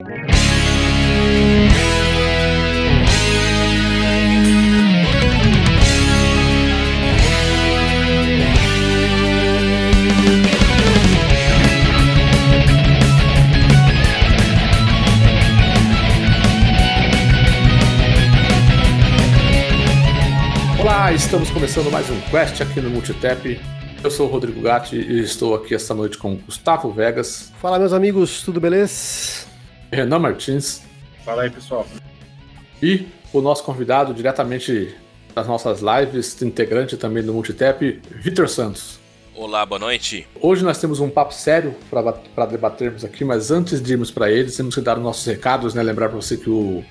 Olá, estamos começando mais um Quest aqui no Multitap. Eu sou o Rodrigo Gatti e estou aqui esta noite com Gustavo Vegas. Fala, meus amigos, tudo beleza? Renan Martins. Fala aí, pessoal. E o nosso convidado diretamente das nossas lives, integrante também do Multitap, Vitor Santos. Olá, boa noite. Hoje nós temos um papo sério para debatermos aqui, mas antes de irmos para eles, temos que dar os nossos recados, né? Lembrar para você que o,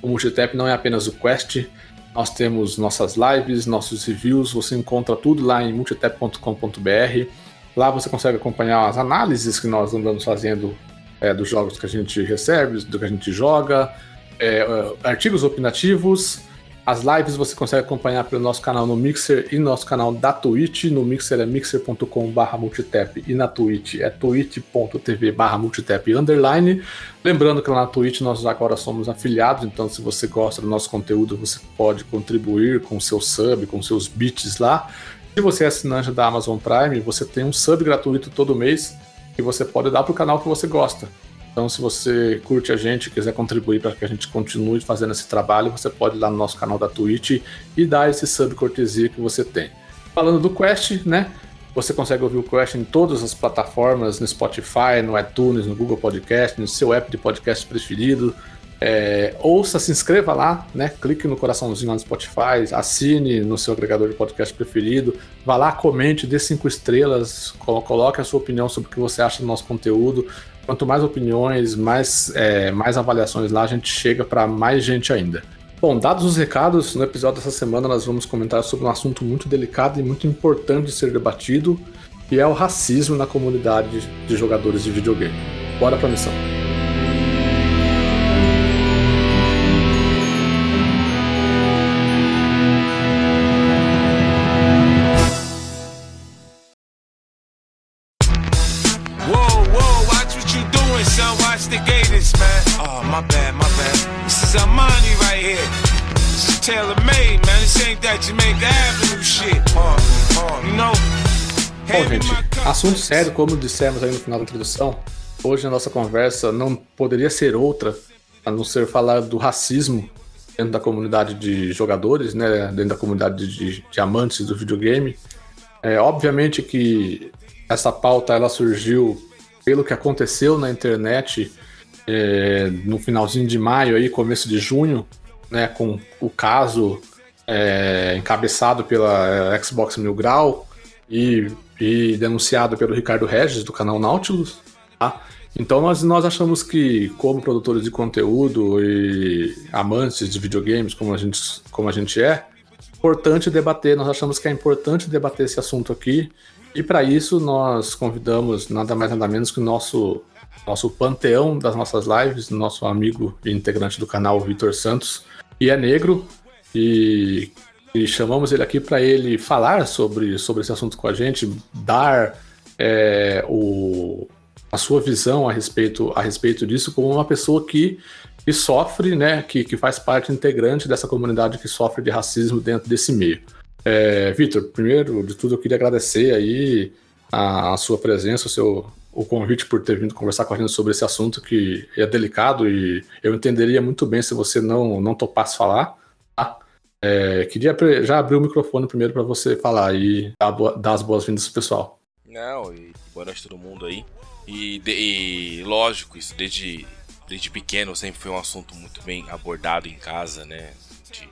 o Multitap não é apenas o Quest, nós temos nossas lives, nossos reviews, você encontra tudo lá em multitap.com.br. Lá você consegue acompanhar as análises que nós andamos fazendo é, dos jogos que a gente recebe, do que a gente joga, é, artigos opinativos. As lives você consegue acompanhar pelo nosso canal no Mixer e nosso canal da Twitch. No Mixer é mixer.com.br multitap e na Twitch é twitch.tv multitap underline. Lembrando que lá na Twitch nós agora somos afiliados, então se você gosta do nosso conteúdo, você pode contribuir com seu sub, com seus bits lá. Se você é assinante da Amazon Prime, você tem um sub gratuito todo mês que você pode dar para o canal que você gosta. Então, se você curte a gente quiser contribuir para que a gente continue fazendo esse trabalho, você pode ir lá no nosso canal da Twitch e dar esse sub cortesia que você tem. Falando do Quest, né? Você consegue ouvir o Quest em todas as plataformas, no Spotify, no iTunes, no Google Podcast, no seu app de podcast preferido. É, ouça, se inscreva lá, né? Clique no coraçãozinho lá no Spotify, assine no seu agregador de podcast preferido, vá lá, comente, dê cinco estrelas, coloque a sua opinião sobre o que você acha do nosso conteúdo. Quanto mais opiniões, mais, é, mais avaliações lá, a gente chega para mais gente ainda. Bom, dados os recados, no episódio dessa semana nós vamos comentar sobre um assunto muito delicado e muito importante de ser debatido, que é o racismo na comunidade de jogadores de videogame. Bora pra missão. Assunto sério, como dissemos aí no final da introdução, hoje a nossa conversa não poderia ser outra a não ser falar do racismo dentro da comunidade de jogadores, né, dentro da comunidade de, de amantes do videogame. É, obviamente que essa pauta ela surgiu pelo que aconteceu na internet é, no finalzinho de maio aí, começo de junho, né, com o caso é, encabeçado pela é, Xbox Mil Grau e, e, denunciado pelo Ricardo Regis do canal Nautilus. Tá? Então nós, nós achamos que, como produtores de conteúdo e amantes de videogames, como a gente, como a gente é, importante debater. Nós achamos que é importante debater esse assunto aqui e para isso nós convidamos nada mais nada menos que o nosso nosso panteão das nossas lives, nosso amigo e integrante do canal Vitor Santos, e é negro e, e chamamos ele aqui para ele falar sobre, sobre esse assunto com a gente, dar é, o, a sua visão a respeito, a respeito disso como uma pessoa que, que sofre, né, que, que faz parte integrante dessa comunidade que sofre de racismo dentro desse meio. É, Vitor, primeiro de tudo eu queria agradecer aí a, a, sua presença, o seu o convite por ter vindo conversar com a gente sobre esse assunto que é delicado e eu entenderia muito bem se você não, não topasse falar. É, queria já abrir o microfone primeiro para você falar e dar as boas-vindas pro pessoal. Não, e boa noite a todo mundo aí. E, de, e lógico, isso desde, desde pequeno sempre foi um assunto muito bem abordado em casa, né? De,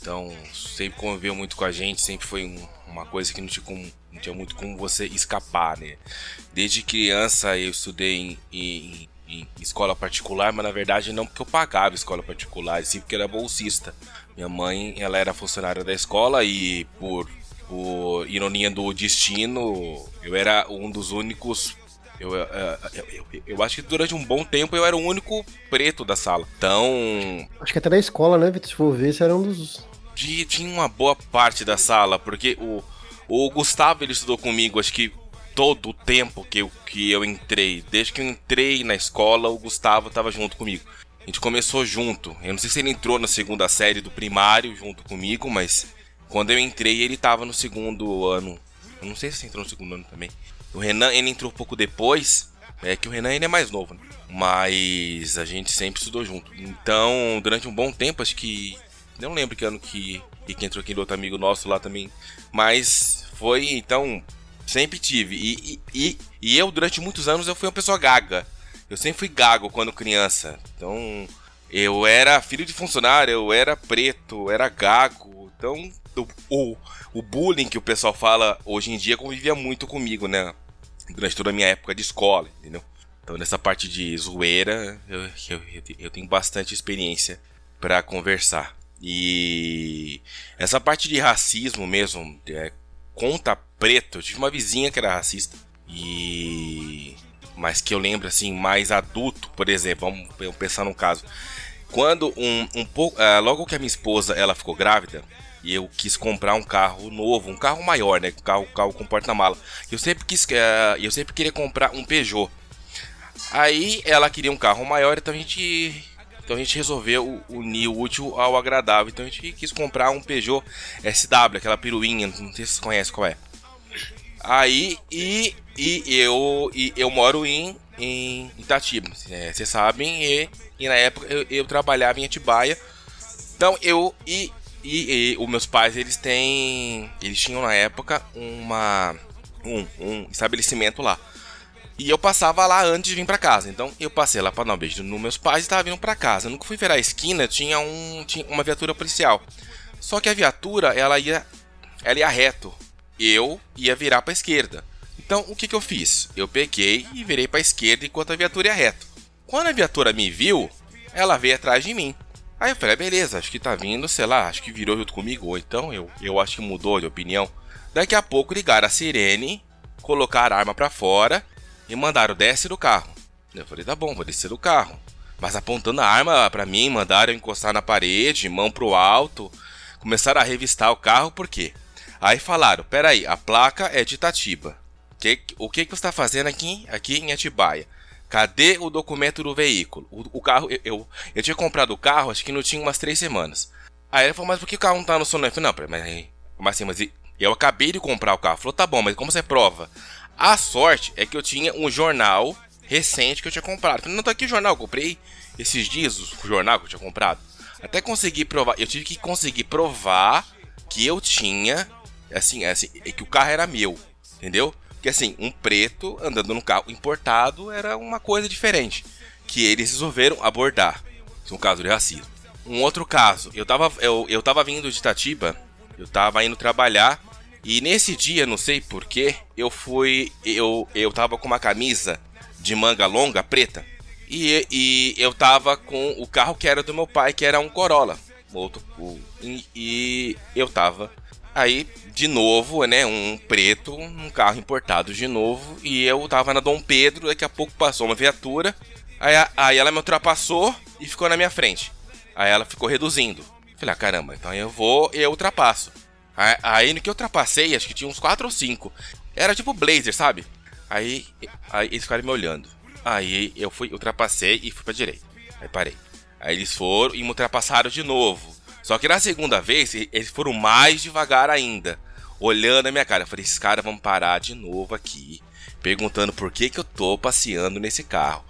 então, sempre conviveu muito com a gente, sempre foi um, uma coisa que não tinha, como, não tinha, muito como você escapar, né? Desde criança eu estudei em, em, em, escola particular, mas na verdade não porque eu pagava escola particular, sim porque era bolsista. Minha mãe, ela era funcionária da escola e por, por ironia do destino, eu era um dos únicos eu, eu, eu, eu, acho que durante um bom tempo eu era o único preto da sala. Então. Acho que até na escola, né, Vitor? Se for ver, você era um dos tinha uma boa parte da sala, porque o, o Gustavo ele estudou comigo, acho que todo o tempo que eu, que eu entrei. Desde que eu entrei na escola, o Gustavo estava junto comigo. A gente começou junto. Eu não sei se ele entrou na segunda série do primário junto comigo, mas quando eu entrei, ele estava no segundo ano. Eu não sei se entrou no segundo ano também. O Renan, ele entrou um pouco depois. É que o Renan ele é mais novo, né? Mas a gente sempre estudou junto. Então, durante um bom tempo, acho que. Não lembro que ano que, que entrou aquele outro amigo nosso lá também. Mas foi, então, sempre tive. E, e, e, eu, durante muitos anos, eu fui uma pessoa gaga. Eu sempre fui gago quando criança. Então, eu era filho de funcionário, eu era preto, era gago. Então, o, o, o bullying que o pessoal fala hoje em dia convivia muito comigo, né? Durante toda a minha época de escola, entendeu? Então, nessa parte de zoeira, eu, eu, eu tenho bastante experiência para conversar. E essa parte de racismo mesmo, é, conta preto, eu tive uma vizinha que era racista. E. Mas que eu lembro assim, mais adulto, por exemplo, vamos pensar num caso. Quando um, um pouco. Uh, logo que a minha esposa ela ficou grávida, e eu quis comprar um carro novo, um carro maior, né? Um carro, carro com porta-mala. Eu sempre quis. Uh, eu sempre queria comprar um Peugeot. Aí ela queria um carro maior, então a gente. Então a gente resolveu unir o útil ao agradável. Então a gente quis comprar um Peugeot SW, aquela piruinha, não sei se vocês conhecem qual é. Aí, e, e eu e eu moro em, em Itatiba, é, vocês sabem, e, e na época eu, eu, trabalhava em Atibaia. Então eu e, e, e os meus pais, eles têm, eles tinham na época uma um, um estabelecimento lá. E eu passava lá antes de vir para casa. Então eu passei lá para dar um beijo nos meus pais e estava vindo para casa. Eu nunca fui virar a esquina, tinha, um, tinha uma viatura policial. Só que a viatura, ela ia, ela ia reto. Eu ia virar para esquerda. Então o que, que eu fiz? Eu peguei e virei para esquerda enquanto a viatura ia reto. Quando a viatura me viu, ela veio atrás de mim. Aí eu falei, ah, beleza, acho que tá vindo, sei lá, acho que virou junto comigo, ou então eu, eu acho que mudou de opinião. Daqui a pouco ligaram a sirene, colocaram a arma para fora e mandaram desce do carro. Eu falei, tá bom, vou descer do carro. Mas apontando a arma para mim, mandaram encostar na parede, mão pro alto. Começaram a revistar o carro, por quê? Aí falaram, peraí, a placa é de Itatiba. Que, o que, que você está fazendo aqui, aqui em Atibaia? Cadê o documento do veículo? O, o carro, eu, eu, eu, tinha comprado o carro, acho que não tinha umas três semanas. Aí ele falou, mas por que o carro não tá no falei, não, mas, mas assim, mas eu acabei de comprar o carro. Falou, tá bom, mas como você prova? A sorte é que eu tinha um jornal recente que eu tinha comprado. Falei, não, tá aqui o jornal, eu comprei esses dias o jornal que eu tinha comprado. Até conseguir provar, eu tive que conseguir provar que eu tinha, assim, assim, que o carro era meu, entendeu? Porque assim, um preto andando num carro importado era uma coisa diferente. Que eles resolveram abordar. É um caso de racismo. Um outro caso, eu tava, eu, eu tava vindo de Itatiba, eu tava indo trabalhar e nesse dia, não sei porquê, eu fui. Eu, eu tava com uma camisa de manga longa preta. E, e eu tava com o carro que era do meu pai, que era um Corolla. Outro, e, e eu tava aí de novo, né? Um preto, um carro importado de novo. E eu tava na Dom Pedro, daqui a pouco passou uma viatura. Aí, aí ela me ultrapassou e ficou na minha frente. Aí ela ficou reduzindo. Falei, ah, caramba, então eu vou e eu ultrapasso. Aí no que eu ultrapassei, acho que tinha uns 4 ou 5. Era tipo Blazer, sabe? Aí, aí eles ficaram me olhando. Aí eu fui, ultrapassei e fui pra direita. Aí parei. Aí eles foram e me ultrapassaram de novo. Só que na segunda vez, eles foram mais devagar ainda. Olhando a minha cara. Eu falei, esses caras vão parar de novo aqui. Perguntando por que, que eu tô passeando nesse carro.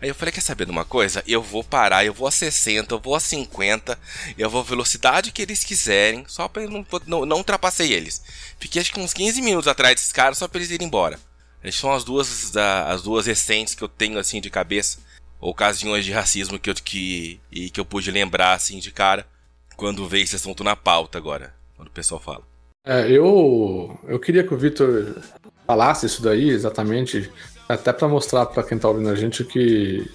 Aí eu falei, quer saber de uma coisa? Eu vou parar, eu vou a 60, eu vou a 50, eu vou a velocidade que eles quiserem, só pra eu não, não, não ultrapassei eles. Fiquei acho que uns 15 minutos atrás desses caras só pra eles irem embora. Essas são as duas, as duas recentes que eu tenho assim de cabeça. Ocasiões de racismo que eu, que, e que eu pude lembrar assim de cara quando veio esse assunto na pauta agora, quando o pessoal fala. É, eu, eu queria que o Vitor falasse isso daí exatamente até para mostrar para quem está ouvindo a gente que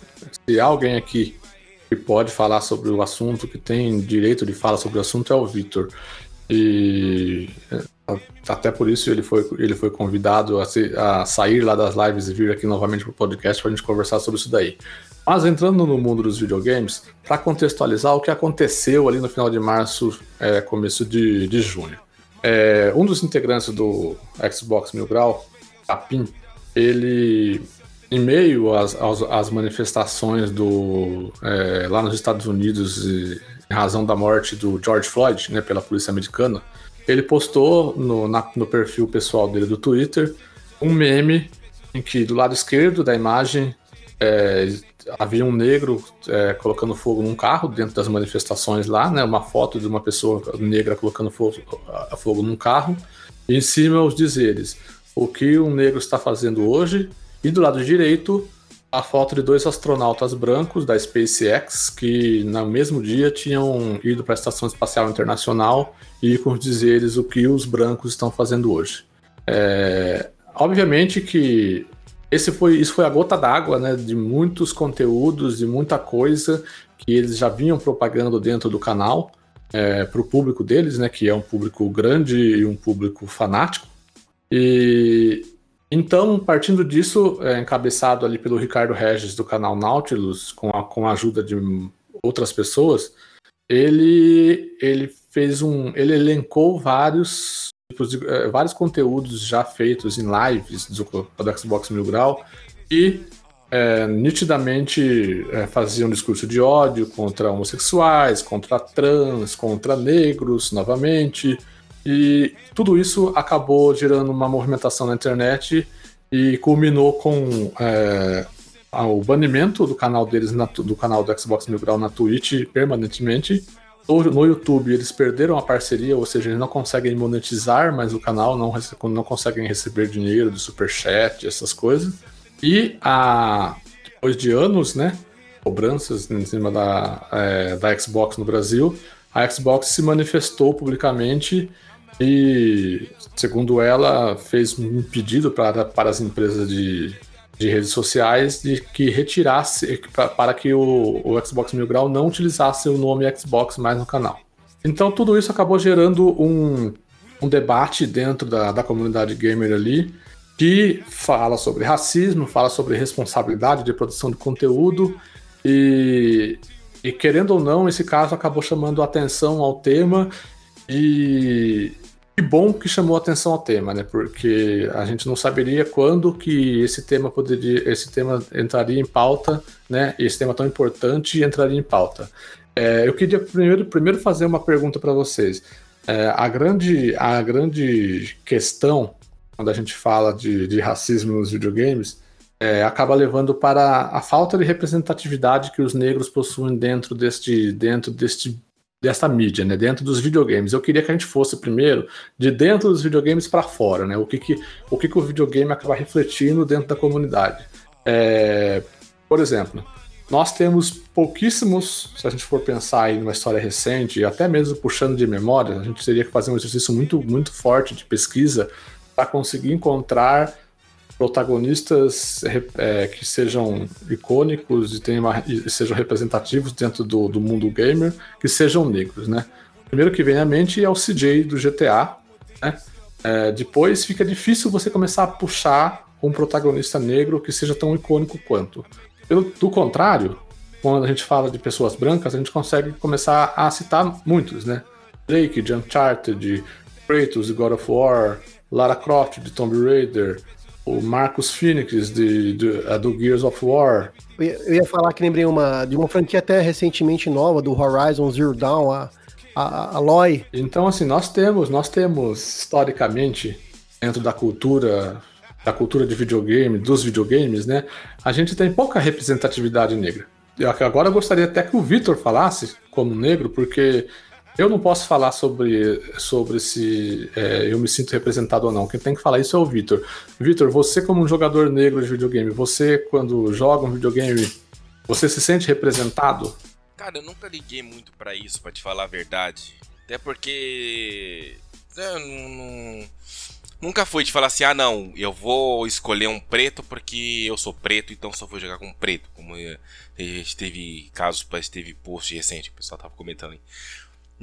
se alguém aqui que pode falar sobre o assunto, que tem direito de falar sobre o assunto, é o Vitor. E é, até por isso ele foi, ele foi convidado a, se, a sair lá das lives e vir aqui novamente para o podcast para a gente conversar sobre isso daí. Mas entrando no mundo dos videogames, para contextualizar o que aconteceu ali no final de março, é, começo de, de junho. É, um dos integrantes do Xbox Mil Grau Capim, ele, em meio às, às, manifestações do, é, lá nos Estados Unidos, em razão da morte do George Floyd, né, pela polícia americana, ele postou no, na, no perfil pessoal dele do Twitter um meme em que do lado esquerdo da imagem é, havia um negro é, colocando fogo num carro dentro das manifestações lá, né? Uma foto de uma pessoa negra colocando fogo, fogo num carro. E em cima os dizeres: o que um negro está fazendo hoje? E do lado direito a foto de dois astronautas brancos da SpaceX que no mesmo dia tinham ido para a Estação Espacial Internacional e com os dizeres o que os brancos estão fazendo hoje. É, obviamente que esse foi, isso foi a gota d'água né, de muitos conteúdos, de muita coisa que eles já vinham propagando dentro do canal é, para o público deles, né, que é um público grande e um público fanático. E então, partindo disso, é, encabeçado ali pelo Ricardo Regis do canal Nautilus, com a, com a ajuda de outras pessoas, ele, ele fez um. ele elencou vários é, vários conteúdos já feitos em lives do, do Xbox Mil Grau e é, nitidamente é, faziam um discurso de ódio contra homossexuais, contra trans, contra negros, novamente. E tudo isso acabou gerando uma movimentação na internet e culminou com é, o banimento do canal deles, na, do canal do Xbox Mil Grau na Twitch permanentemente. No YouTube eles perderam a parceria, ou seja, eles não conseguem monetizar mais o canal, não, não conseguem receber dinheiro do superchat, essas coisas. E a, depois de anos, né, cobranças em cima da, é, da Xbox no Brasil, a Xbox se manifestou publicamente e, segundo ela, fez um pedido para, para as empresas de, de redes sociais de que retirasse, para que o, o Xbox Mil Grau não utilizasse o nome Xbox mais no canal. Então, tudo isso acabou gerando um, um debate dentro da, da comunidade gamer ali, que fala sobre racismo, fala sobre responsabilidade de produção de conteúdo e, e querendo ou não, esse caso acabou chamando atenção ao tema e, que bom que chamou atenção ao tema, né? Porque a gente não saberia quando que esse tema poderia, esse tema entraria em pauta, né? Esse tema tão importante entraria em pauta. É, eu queria primeiro, primeiro fazer uma pergunta para vocês. É, a, grande, a grande questão quando a gente fala de, de racismo nos videogames é, acaba levando para a falta de representatividade que os negros possuem dentro deste, dentro deste dessa mídia, né, dentro dos videogames. Eu queria que a gente fosse primeiro de dentro dos videogames para fora, né, o que que, o que que o videogame acaba refletindo dentro da comunidade. É, por exemplo, nós temos pouquíssimos, se a gente for pensar em uma história recente, até mesmo puxando de memória, a gente teria que fazer um exercício muito, muito forte de pesquisa para conseguir encontrar protagonistas é, que sejam icônicos e, tenham e sejam representativos dentro do, do, mundo gamer, que sejam negros, né? O primeiro que vem à mente é o CJ do GTA, né? É, depois fica difícil você começar a puxar um protagonista negro que seja tão icônico quanto. Pelo, do contrário, quando a gente fala de pessoas brancas, a gente consegue começar a citar muitos, né? Drake de Uncharted, Kratos de God of War, Lara Croft de Tomb Raider, o Marcus Phoenix de, de, de, do Gears of War. Eu ia, eu ia, falar que lembrei uma, de uma franquia até recentemente nova, do Horizon Zero Dawn, a, a, a Aloy. Então, assim, nós temos, nós temos historicamente, dentro da cultura, da cultura de videogame, dos videogames, né? A gente tem pouca representatividade negra. Eu, agora gostaria até que o Vitor falasse como negro, porque eu não posso falar sobre, sobre se é, eu me sinto representado ou não. Quem tem que falar isso é o Vitor. Vitor, você como um jogador negro de videogame, você quando joga um videogame, você se sente representado? Cara, eu nunca liguei muito para isso, para te falar a verdade. Até porque eu não, não, nunca fui de falar assim, ah não, eu vou escolher um preto porque eu sou preto, então só vou jogar com preto. Como gente teve casos, teve post recente, o pessoal tava comentando aí.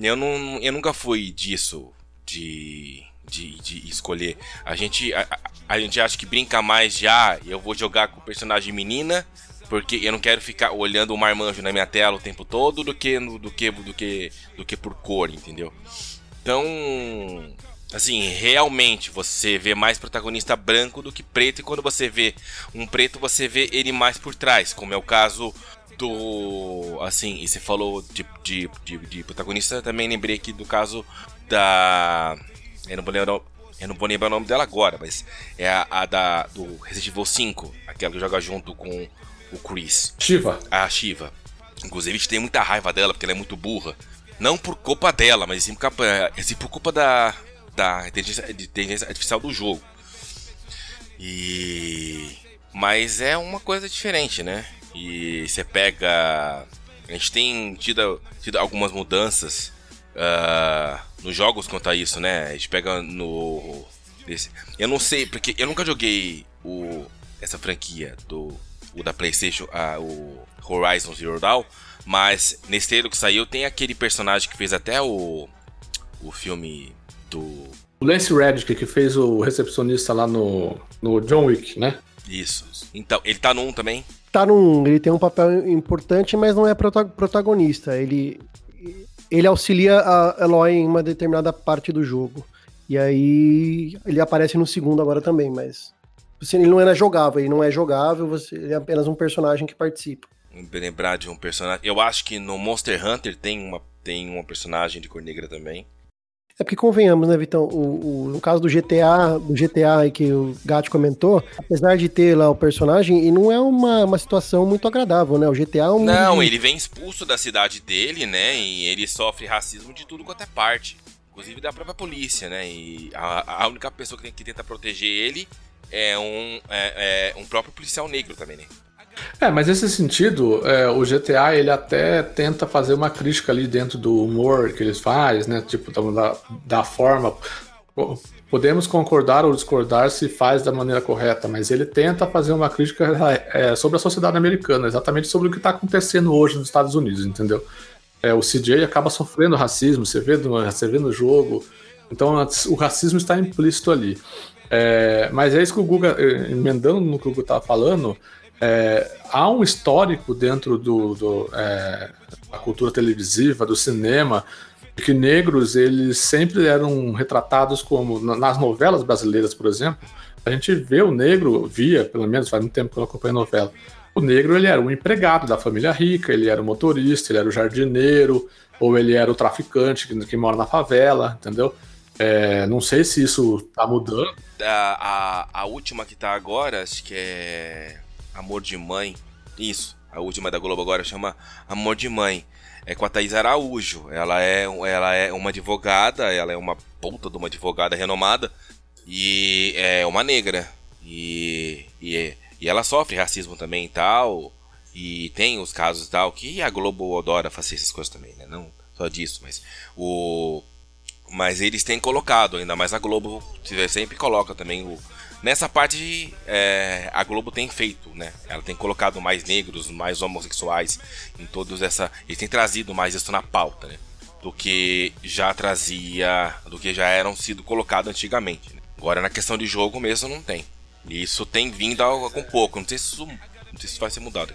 Eu, não, eu nunca fui disso, de, de, de escolher. A gente, a, a, gente acha que brinca mais já, eu vou jogar com o personagem menina, porque eu não quero ficar olhando o marmanjo na minha tela o tempo todo do que do que do que do que por cor, entendeu? Então, Assim, realmente você vê mais protagonista branco do que preto, e quando você vê um preto, você vê ele mais por trás, como é o caso do. Assim, e você falou de, de, de, de protagonista, eu também lembrei aqui do caso da. Eu não vou lembrar, eu não vou lembrar o nome dela agora, mas é a, a da do Resident Evil 5, aquela que joga junto com o Chris. Shiva. A Shiva. Inclusive, a gente tem muita raiva dela porque ela é muito burra. Não por culpa dela, mas sim por, sim por culpa da, da inteligência, inteligência artificial do jogo. E. Mas é uma coisa diferente, né? E você pega. A gente tem tido, tido algumas mudanças uh, nos jogos quanto a isso, né? A gente pega no. Desse. Eu não sei, porque eu nunca joguei o, essa franquia do o da PlayStation, uh, o Horizon Zero Dawn, mas nesse trailer que saiu tem aquele personagem que fez até o, o filme do. O Lance Reddick, que fez o recepcionista lá no, no John Wick, né? Isso. Então, ele tá no 1 também? Tá 1, ele tem um papel importante, mas não é protagonista. Ele, ele auxilia a Eloy em uma determinada parte do jogo. E aí ele aparece no segundo agora também, mas você, ele não é jogável, ele não é jogável, você, ele é apenas um personagem que participa. Lembrar de um personagem. Eu acho que no Monster Hunter tem uma, tem uma personagem de cor negra também. É porque convenhamos, né, Vitão? O, o, no caso do GTA, do GTA aí que o Gat comentou, apesar de ter lá o personagem, e não é uma, uma situação muito agradável, né? O GTA é um. Não, ele vem expulso da cidade dele, né? E ele sofre racismo de tudo quanto é parte. Inclusive da própria polícia, né? E a, a única pessoa que, tem, que tenta proteger ele é um, é, é um próprio policial negro também, né? É, mas nesse sentido, é, o GTA ele até tenta fazer uma crítica ali dentro do humor que eles fazem, né? Tipo, da, da forma. Podemos concordar ou discordar se faz da maneira correta, mas ele tenta fazer uma crítica é, sobre a sociedade americana, exatamente sobre o que está acontecendo hoje nos Estados Unidos, entendeu? É, o CJ acaba sofrendo racismo, você vê, no, você vê no jogo, então o racismo está implícito ali. É, mas é isso que o Guga, eh, emendando no que o Guga estava falando, é, há um histórico dentro do, do é, da cultura televisiva, do cinema, de que negros eles sempre eram retratados como nas novelas brasileiras, por exemplo. A gente vê o negro, via, pelo menos faz muito tempo que eu acompanho novela. O negro ele era um empregado da família rica, ele era o motorista, ele era o jardineiro, ou ele era o traficante que, que mora na favela, entendeu? É, não sei se isso tá mudando. A, a, a última que tá agora, acho que é Amor de Mãe. Isso, a última da Globo agora chama Amor de Mãe. É com a Thaís Araújo. Ela é, ela é uma advogada, ela é uma puta de uma advogada renomada e é uma negra. E, e, e ela sofre racismo também e tal. E tem os casos e tal que a Globo adora fazer essas coisas também, né? Não só disso, mas o mas eles têm colocado, ainda mais a Globo sempre coloca também o, Nessa parte, é, a Globo tem feito, né? Ela tem colocado mais negros, mais homossexuais em todos essa. Eles têm trazido mais isso na pauta, né? Do que já trazia. Do que já eram sido colocado antigamente. Né? Agora na questão de jogo mesmo não tem. E isso tem vindo com pouco. Não sei se isso, não sei se isso vai ser mudado.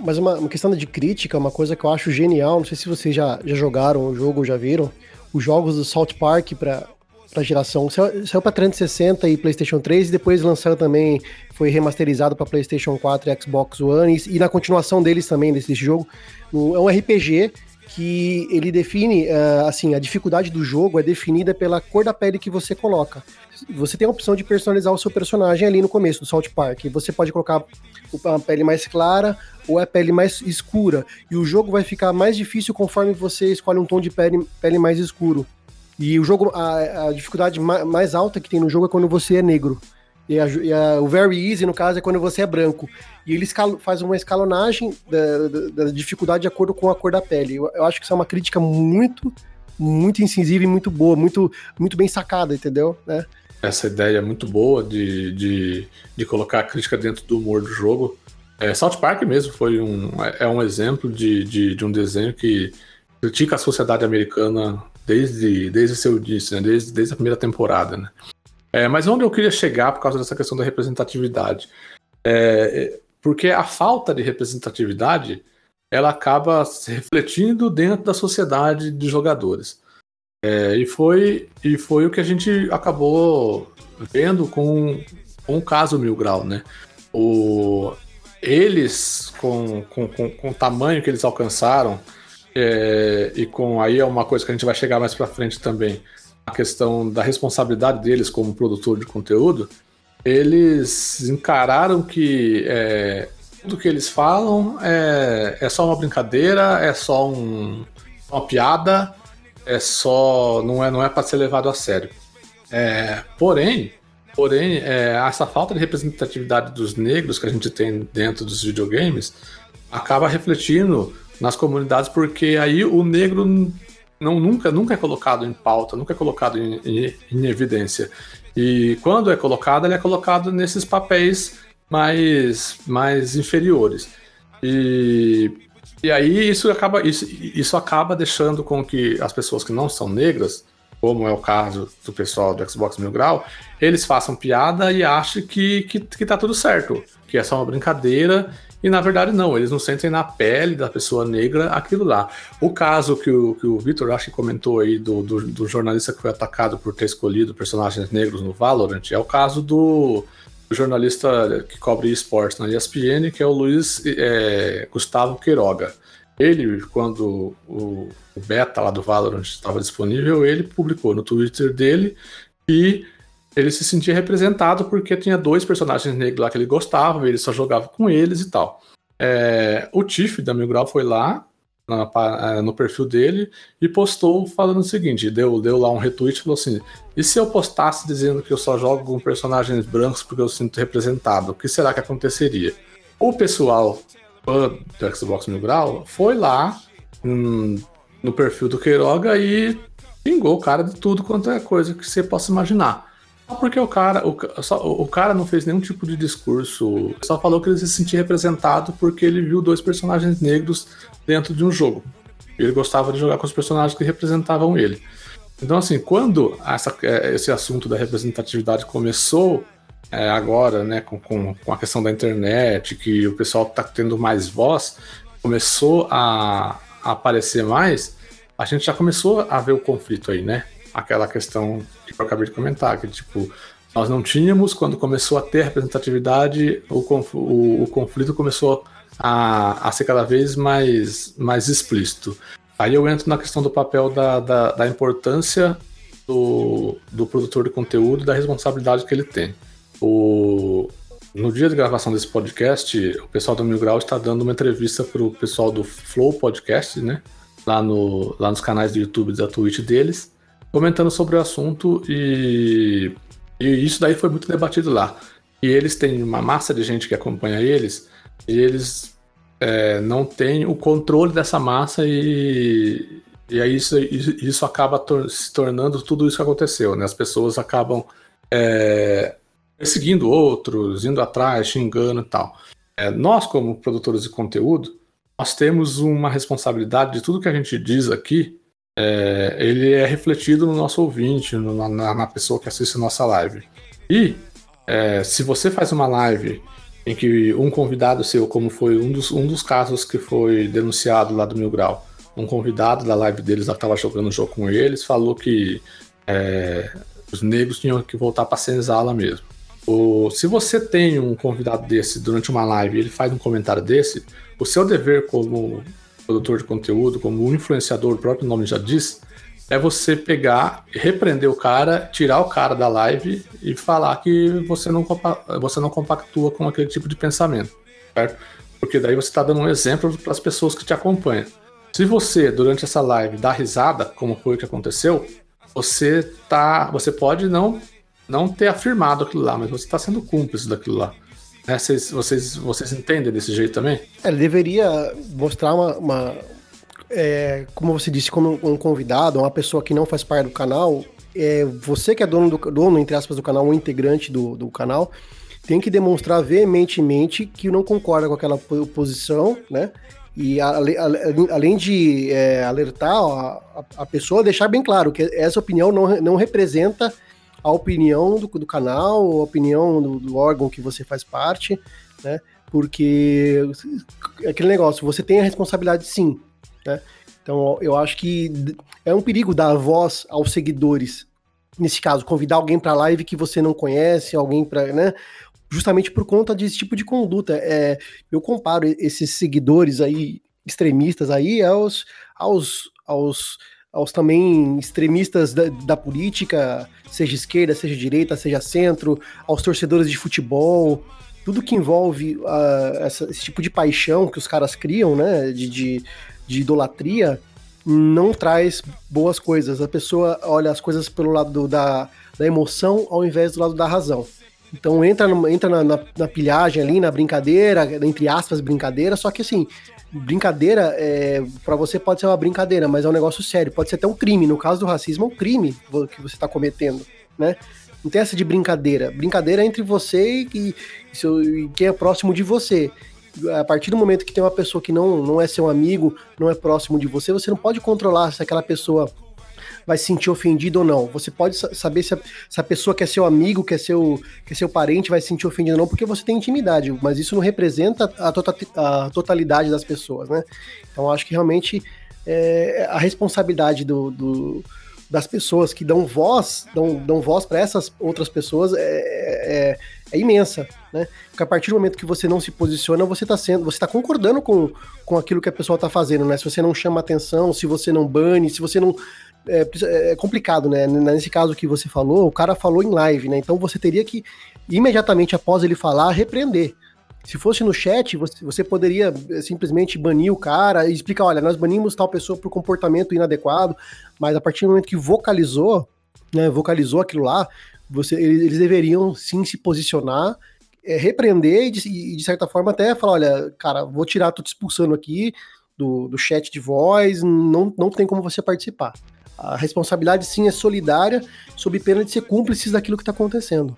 Mas uma, uma questão de crítica, uma coisa que eu acho genial, não sei se vocês já, já jogaram o jogo já viram, os jogos do Salt Park para pra geração. Saiu, saiu pra 360 e PlayStation 3 e depois lançaram também, foi remasterizado para PlayStation 4 e Xbox One. E, e, na continuação deles também, desse jogo, no, é um RPG que ele define, uh, assim, a dificuldade do jogo é definida pela cor da pele que você coloca. Você tem a opção de personalizar o seu personagem ali no começo do Salt Park. Você pode colocar a pele mais clara ou a pele mais escura. E o jogo vai ficar mais difícil conforme você escolhe um tom de pele, pele mais escuro. E o jogo, a, a dificuldade mais alta que tem no jogo é quando você é negro. E, a, e a, o Very Easy, no caso, é quando você é branco. E ele faz uma escalonagem da, da, da, dificuldade de acordo com a cor da pele. Eu, eu, acho que isso é uma crítica muito, muito incisiva e muito boa, muito, muito bem sacada, entendeu? Né? Essa ideia é muito boa de, de, de colocar a crítica dentro do humor do jogo. É, South Park mesmo foi um, é um exemplo de, de, de um desenho que critica a sociedade americana desde, desde seu início, né? desde, desde a primeira temporada. Né? É, mas onde eu queria chegar por causa dessa questão da representatividade? É, porque a falta de representatividade ela acaba se refletindo dentro da sociedade de jogadores. É, e, foi, e foi o que a gente acabou vendo com, com o caso Mil Grau, né? O, eles, com, com, com, com o tamanho que eles alcançaram, é, e com aí é uma coisa que a gente vai chegar mais para frente também, a questão da responsabilidade deles como produtor de conteúdo, eles encararam que é, tudo que eles falam é, é só uma brincadeira, é só um, uma piada, é só não é não é para ser levado a sério. É, porém, porém é, essa falta de representatividade dos negros que a gente tem dentro dos videogames acaba refletindo nas comunidades porque aí o negro não nunca nunca é colocado em pauta, nunca é colocado em, em, em evidência. E quando é colocado, ele é colocado nesses papéis mais mais inferiores. E e aí isso acaba, isso, isso acaba deixando com que as pessoas que não são negras, como é o caso do pessoal do Xbox Mil Grau, eles façam piada e achem que, que, que tá tudo certo, que é só uma brincadeira, e na verdade não, eles não sentem na pele da pessoa negra aquilo lá. O caso que o, que o Victor acho que comentou aí do, do, do jornalista que foi atacado por ter escolhido personagens negros no Valorant é o caso do o jornalista que cobre esportes na ESPN, que é o Luiz é, Gustavo Queiroga. Ele, quando o, o, beta lá do Valorant estava disponível, ele publicou no Twitter dele que ele se sentia representado porque tinha dois personagens negros lá que ele gostava, ele só jogava com eles e tal. É, o Tiff da Mil Grau foi lá na, é, no perfil dele e postou falando o seguinte: deu, deu lá um retweet falou assim: e se eu postasse dizendo que eu só jogo com personagens brancos porque eu sinto representado, o que será que aconteceria? O pessoal fã do Xbox Mil Grau foi lá hum, no perfil do Queiroga e pingou o cara de tudo quanto é coisa que você possa imaginar. Só porque o cara, o, só, o cara não fez nenhum tipo de discurso, só falou que ele se sentia representado porque ele viu dois personagens negros dentro de um jogo. Ele gostava de jogar com os personagens que representavam ele. Então, assim, quando essa, é, esse assunto da representatividade começou é, agora, né, com, com, com, a questão da internet, que o pessoal está tendo mais voz, começou a, a, aparecer mais, a gente já começou a ver o conflito aí, né? Aquela questão que eu acabei de comentar, que tipo, nós não tínhamos, quando começou a ter representatividade, o, o, o conflito começou a, a ser cada vez mais, mais explícito. Aí eu entro na questão do papel da, da, da importância do, do produtor de conteúdo da responsabilidade que ele tem. O, no dia de gravação desse podcast, o pessoal do Mil Grau está dando uma entrevista para o pessoal do Flow Podcast, né? Lá, no, lá nos canais do YouTube da Twitch deles, comentando sobre o assunto e, e isso daí foi muito debatido lá. E eles têm uma massa de gente que acompanha eles e eles é, não têm o controle dessa massa e, e aí isso, isso acaba tor se tornando tudo isso que aconteceu, né? As pessoas acabam é, perseguindo outros, indo atrás, xingando e tal. É, nós, como produtores de conteúdo, nós temos uma responsabilidade de tudo que a gente diz aqui, é, ele é refletido no nosso ouvinte, no, na, na, pessoa que assiste a nossa live. E é, se você faz uma live em que um convidado seu, como foi um dos, um dos casos que foi denunciado lá do Mil Grau, um convidado da live deles que estava jogando o jogo com eles, falou que é, os negros tinham que voltar para senzala mesmo. O, se você tem um convidado desse durante uma live e ele faz um comentário desse, o seu dever como produtor de conteúdo, como influenciador, o próprio nome já diz, é você pegar, repreender o cara, tirar o cara da live e falar que você não, você não compactua com aquele tipo de pensamento, certo? Porque daí você está dando um exemplo para as pessoas que te acompanham. Se você, durante essa live, dá risada, como foi o que aconteceu, você tá, você pode não, não ter afirmado aquilo lá, mas você está sendo cúmplice daquilo lá. É, vocês, vocês, vocês entendem desse jeito também? Ele deveria mostrar uma, uma é, como você disse, como um convidado, uma pessoa que não faz parte do canal, é, você que é dono, do, dono, entre aspas, do canal, um integrante do, do canal, tem que demonstrar veementemente que não concorda com aquela posição, né? E a, a, além de é, alertar a, a, pessoa, deixar bem claro que essa opinião não, não representa a opinião do, do canal, a opinião do, do órgão que você faz parte, né? Porque aquele negócio, você tem a responsabilidade sim, né? Então, eu acho que é um perigo dar voz aos seguidores. Nesse caso, convidar alguém para live que você não conhece, alguém para, né? Justamente por conta desse tipo de conduta. É, eu comparo esses seguidores aí extremistas aí aos aos, aos, aos também extremistas da, da política, seja esquerda, seja direita, seja centro, aos torcedores de futebol, tudo que envolve uh, essa, esse tipo de paixão que os caras criam, né, de, de, de, idolatria, não traz boas coisas. A pessoa olha as coisas pelo lado do, da, da emoção ao invés do lado da razão. Então entra, entra na, na, na, pilhagem ali, na brincadeira, entre aspas, brincadeira, só que assim, brincadeira, é, para você pode ser uma brincadeira, mas é um negócio sério, pode ser até um crime. No caso do racismo, é um crime que você está cometendo, né? Não tem essa de brincadeira. Brincadeira é entre você e, seu, e quem é próximo de você. A partir do momento que tem uma pessoa que não, não é seu amigo, não é próximo de você, você não pode controlar se aquela pessoa vai se sentir ofendido ou não. Você pode saber se a, se a pessoa que é seu amigo, que é seu, que é seu parente, vai se sentir ofendido ou não, porque você tem intimidade, mas isso não representa a, tota, a totalidade das pessoas, né? Então acho que realmente é, a responsabilidade do, do das pessoas que dão voz, dão, dão voz para essas outras pessoas é, é, é, imensa, né? Porque a partir do momento que você não se posiciona, você está sendo, você está concordando com, com aquilo que a pessoa está fazendo, né? Se você não chama atenção, se você não bane, se você não é, é, complicado, né? Nesse caso que você falou, o cara falou em live, né? Então você teria que imediatamente após ele falar repreender. Se fosse no chat, você, você poderia eh, simplesmente banir o cara e explicar: olha, nós banimos tal pessoa por comportamento inadequado, mas a partir do momento que vocalizou, né, vocalizou aquilo lá, você, eles deveriam sim se posicionar, é, repreender e de, e de, certa forma até falar: olha, cara, vou tirar, tô te expulsando aqui do, do chat de voz, não, não tem como você participar. A responsabilidade sim é solidária, sob pena de ser cúmplices daquilo que está acontecendo.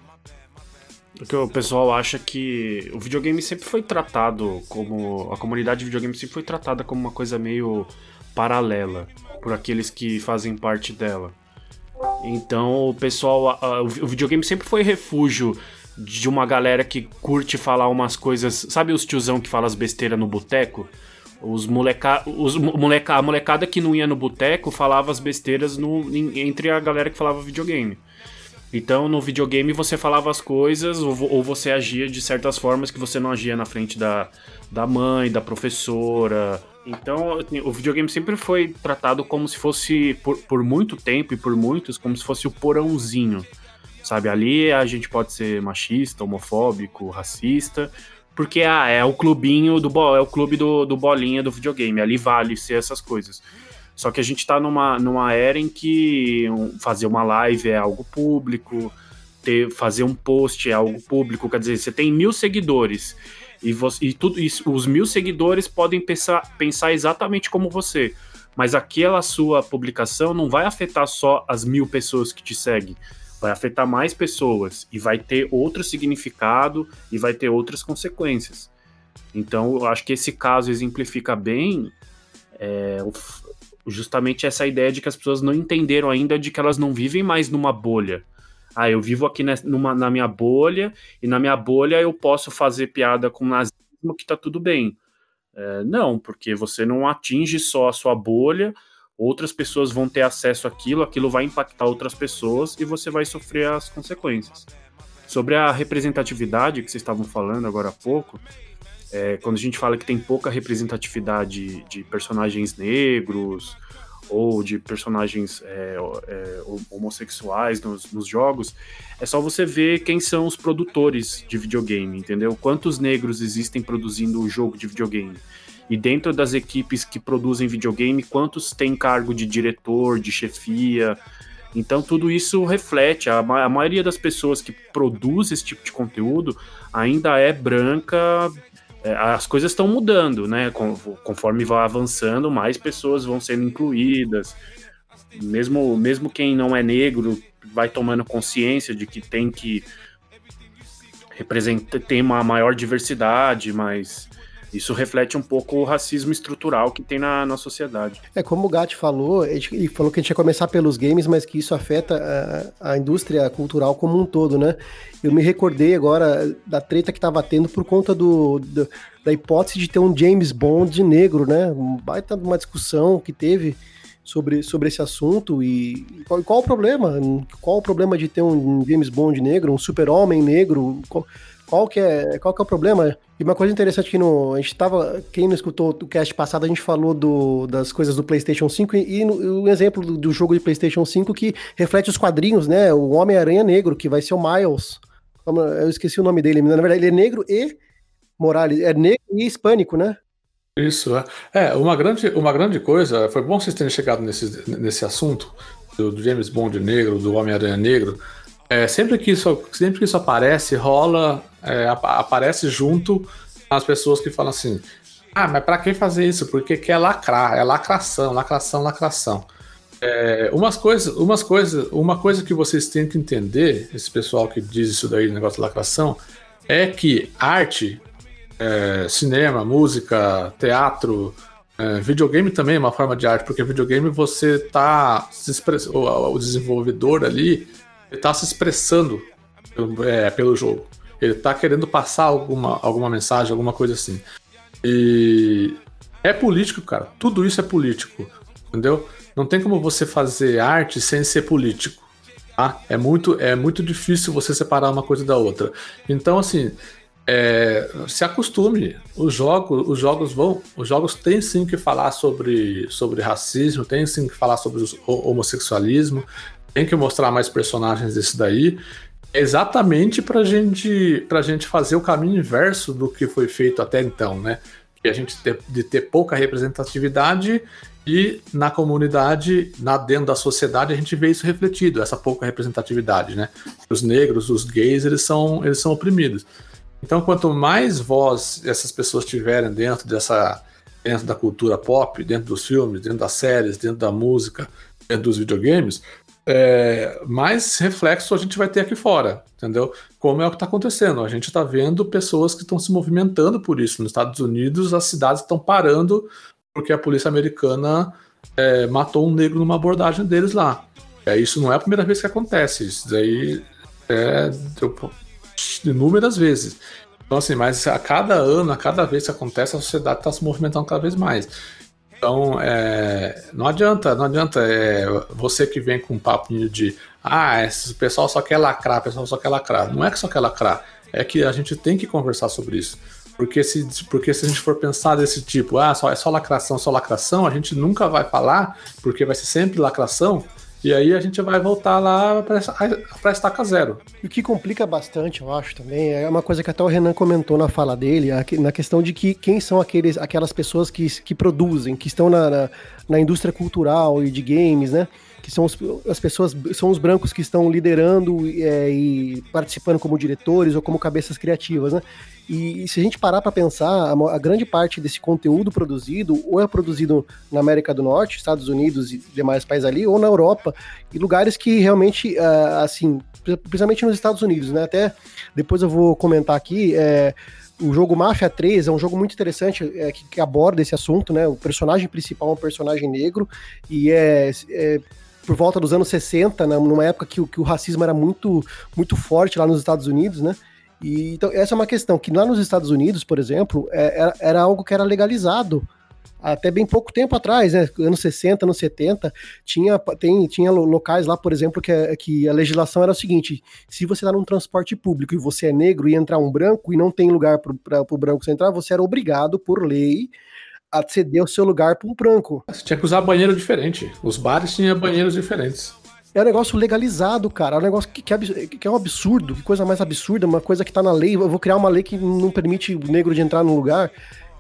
Porque o pessoal acha que o videogame sempre foi tratado como. A comunidade de videogame sempre foi tratada como uma coisa meio paralela por aqueles que fazem parte dela. Então o pessoal. o videogame sempre foi refúgio de uma galera que curte falar umas coisas. Sabe os tiozão que fala as besteiras no boteco? Os moleca, os moleca, a molecada que não ia no boteco falava as besteiras no, entre a galera que falava videogame. Então, no videogame você falava as coisas ou, ou, você agia de certas formas que você não agia na frente da, da mãe, da professora. Então, assim, o videogame sempre foi tratado como se fosse, por, por muito tempo e por muitos, como se fosse o porãozinho. Sabe, ali a gente pode ser machista, homofóbico, racista, porque ah, é o clubinho do é o clube do, do bolinha do videogame, ali vale ser essas coisas. Só que a gente está numa, numa era em que fazer uma live é algo público, ter, fazer um post é algo público, quer dizer, você tem mil seguidores e, você, e tudo isso, os mil seguidores podem pensar, pensar exatamente como você, mas aquela sua publicação não vai afetar só as mil pessoas que te seguem, vai afetar mais pessoas e vai ter outro significado e vai ter outras consequências. Então, eu acho que esse caso exemplifica bem é, justamente essa ideia de que as pessoas não entenderam ainda de que elas não vivem mais numa bolha. Ah, eu vivo aqui numa, na minha bolha, e na minha bolha eu posso fazer piada com nazismo que tá tudo bem. É, não, porque você não atinge só a sua bolha, outras pessoas vão ter acesso àquilo, aquilo vai impactar outras pessoas e você vai sofrer as consequências. Sobre a representatividade que vocês estavam falando agora há pouco, é, quando a gente fala que tem pouca representatividade de personagens negros ou de personagens é, é, homossexuais nos, nos, jogos, é só você ver quem são os produtores de videogame, entendeu? Quantos negros existem produzindo o jogo de videogame? E dentro das equipes que produzem videogame, quantos têm cargo de diretor, de chefia? Então tudo isso reflete. A, a maioria das pessoas que produz esse tipo de conteúdo ainda é branca, é, as coisas estão mudando, né? Conforme vai avançando, mais pessoas vão sendo incluídas. Mesmo, mesmo quem não é negro vai tomando consciência de que tem que representar, tem uma maior diversidade, mas isso reflete um pouco o racismo estrutural que tem na, na sociedade. É como o Gatti falou, ele falou que a gente ia começar pelos games, mas que isso afeta a, a indústria cultural como um todo, né? Eu me recordei agora da treta que estava tendo por conta do, do, da hipótese de ter um James Bond negro, né? Baita uma discussão que teve sobre, sobre esse assunto e qual, qual o problema? Qual o problema de ter um James Bond negro, um super-homem negro? Qual, qual, que é, qual que é o problema? E uma coisa interessante que no, a gente tava, quem não escutou o cast passado, a gente falou do, das coisas do PlayStation 5 e, e um exemplo do, do, jogo de PlayStation 5 que reflete os quadrinhos, né? O Homem-Aranha Negro, que vai ser o Miles. Eu esqueci o nome dele, na verdade ele é negro e Morales, é negro e hispânico, né? Isso, é. É, uma grande, uma grande coisa, foi bom vocês terem chegado nesse, nesse assunto do, do James Bond negro, do Homem-Aranha negro. É, sempre, que isso, sempre que isso aparece, rola, é, aparece junto as pessoas que falam assim: ah, mas para que fazer isso? Porque quer lacrar, é lacração, lacração, lacração. É, umas coisas, umas coisas, uma coisa que vocês têm que entender, esse pessoal que diz isso daí, negócio de lacração, é que arte é, cinema, música, teatro, é, videogame também é uma forma de arte, porque videogame você tá express... o, o desenvolvedor ali está se expressando pelo, é, pelo jogo. Ele está querendo passar alguma, alguma mensagem, alguma coisa assim. E é político, cara. Tudo isso é político, entendeu? Não tem como você fazer arte sem ser político. Tá? É muito, é muito difícil você separar uma coisa da outra. Então, assim, é, se acostume. Os jogos, os jogos vão, os jogos têm sim que falar sobre, sobre racismo, tem sim que falar sobre o homossexualismo, tem que mostrar mais personagens desse daí, exatamente para gente, a gente fazer o caminho inverso do que foi feito até então, né? Que a gente ter, de ter pouca representatividade e na comunidade, na dentro da sociedade, a gente vê isso refletido, essa pouca representatividade, né? Os negros, os gays, eles são, eles são oprimidos. Então, quanto mais voz essas pessoas tiverem dentro dessa dentro da cultura pop, dentro dos filmes, dentro das séries, dentro da música, dentro dos videogames, é, mais reflexo a gente vai ter aqui fora, entendeu? Como é o que está acontecendo. A gente está vendo pessoas que estão se movimentando por isso. Nos Estados Unidos, as cidades estão parando porque a polícia americana é, matou um negro numa abordagem deles lá. É, isso não é a primeira vez que acontece. Isso daí é, inúmeras vezes. Então, assim, mas a cada ano, a cada vez que acontece, a sociedade está se movimentando cada vez mais. Então, é, não adianta, não adianta é, você que vem com um papo de ah, esse pessoal só quer lacrar, o pessoal só quer lacrar. Não é que só quer lacrar, é que a gente tem que conversar sobre isso. Porque se, porque se a gente for pensar desse tipo, ah, só, é só lacração, só lacração, a gente nunca vai falar, porque vai ser sempre lacração, e aí a gente vai voltar lá para estaca zero. E o que complica bastante, eu acho também, é uma coisa que até o Renan comentou na fala dele, na questão de que quem são aqueles, aquelas pessoas que, que produzem, que estão na, na, na indústria cultural e de games, né? Que são os, as pessoas, são os brancos que estão liderando é, e participando como diretores ou como cabeças criativas, né? E, e se a gente parar para pensar, a, a, grande parte desse conteúdo produzido ou é produzido na América do Norte, Estados Unidos e demais países ali, ou na Europa, e lugares que realmente, uh, assim, principalmente nos Estados Unidos, né? Até depois eu vou comentar aqui, é, o jogo Mafia 3 é um jogo muito interessante é, que, que, aborda esse assunto, né? O personagem principal é um personagem negro e é, é por volta dos anos 60, né, numa época que, que o racismo era muito, muito forte lá nos Estados Unidos, né? E, então, essa é uma questão que lá nos Estados Unidos, por exemplo, é, era, algo que era legalizado até bem pouco tempo atrás, né? Anos 60, anos 70, tinha, tem, tinha locais lá, por exemplo, que, que a legislação era o seguinte: se você está num transporte público e você é negro e entrar um branco e não tem lugar para o branco entrar, você era obrigado, por lei, a ceder o seu lugar para um branco. Você tinha que usar banheiro diferente. Os bares tinham banheiros diferentes. É um negócio legalizado, cara. É um negócio que, que, é, que, é, um absurdo, que coisa mais absurda, uma coisa que tá na lei. Eu vou criar uma lei que não permite o negro de entrar no lugar.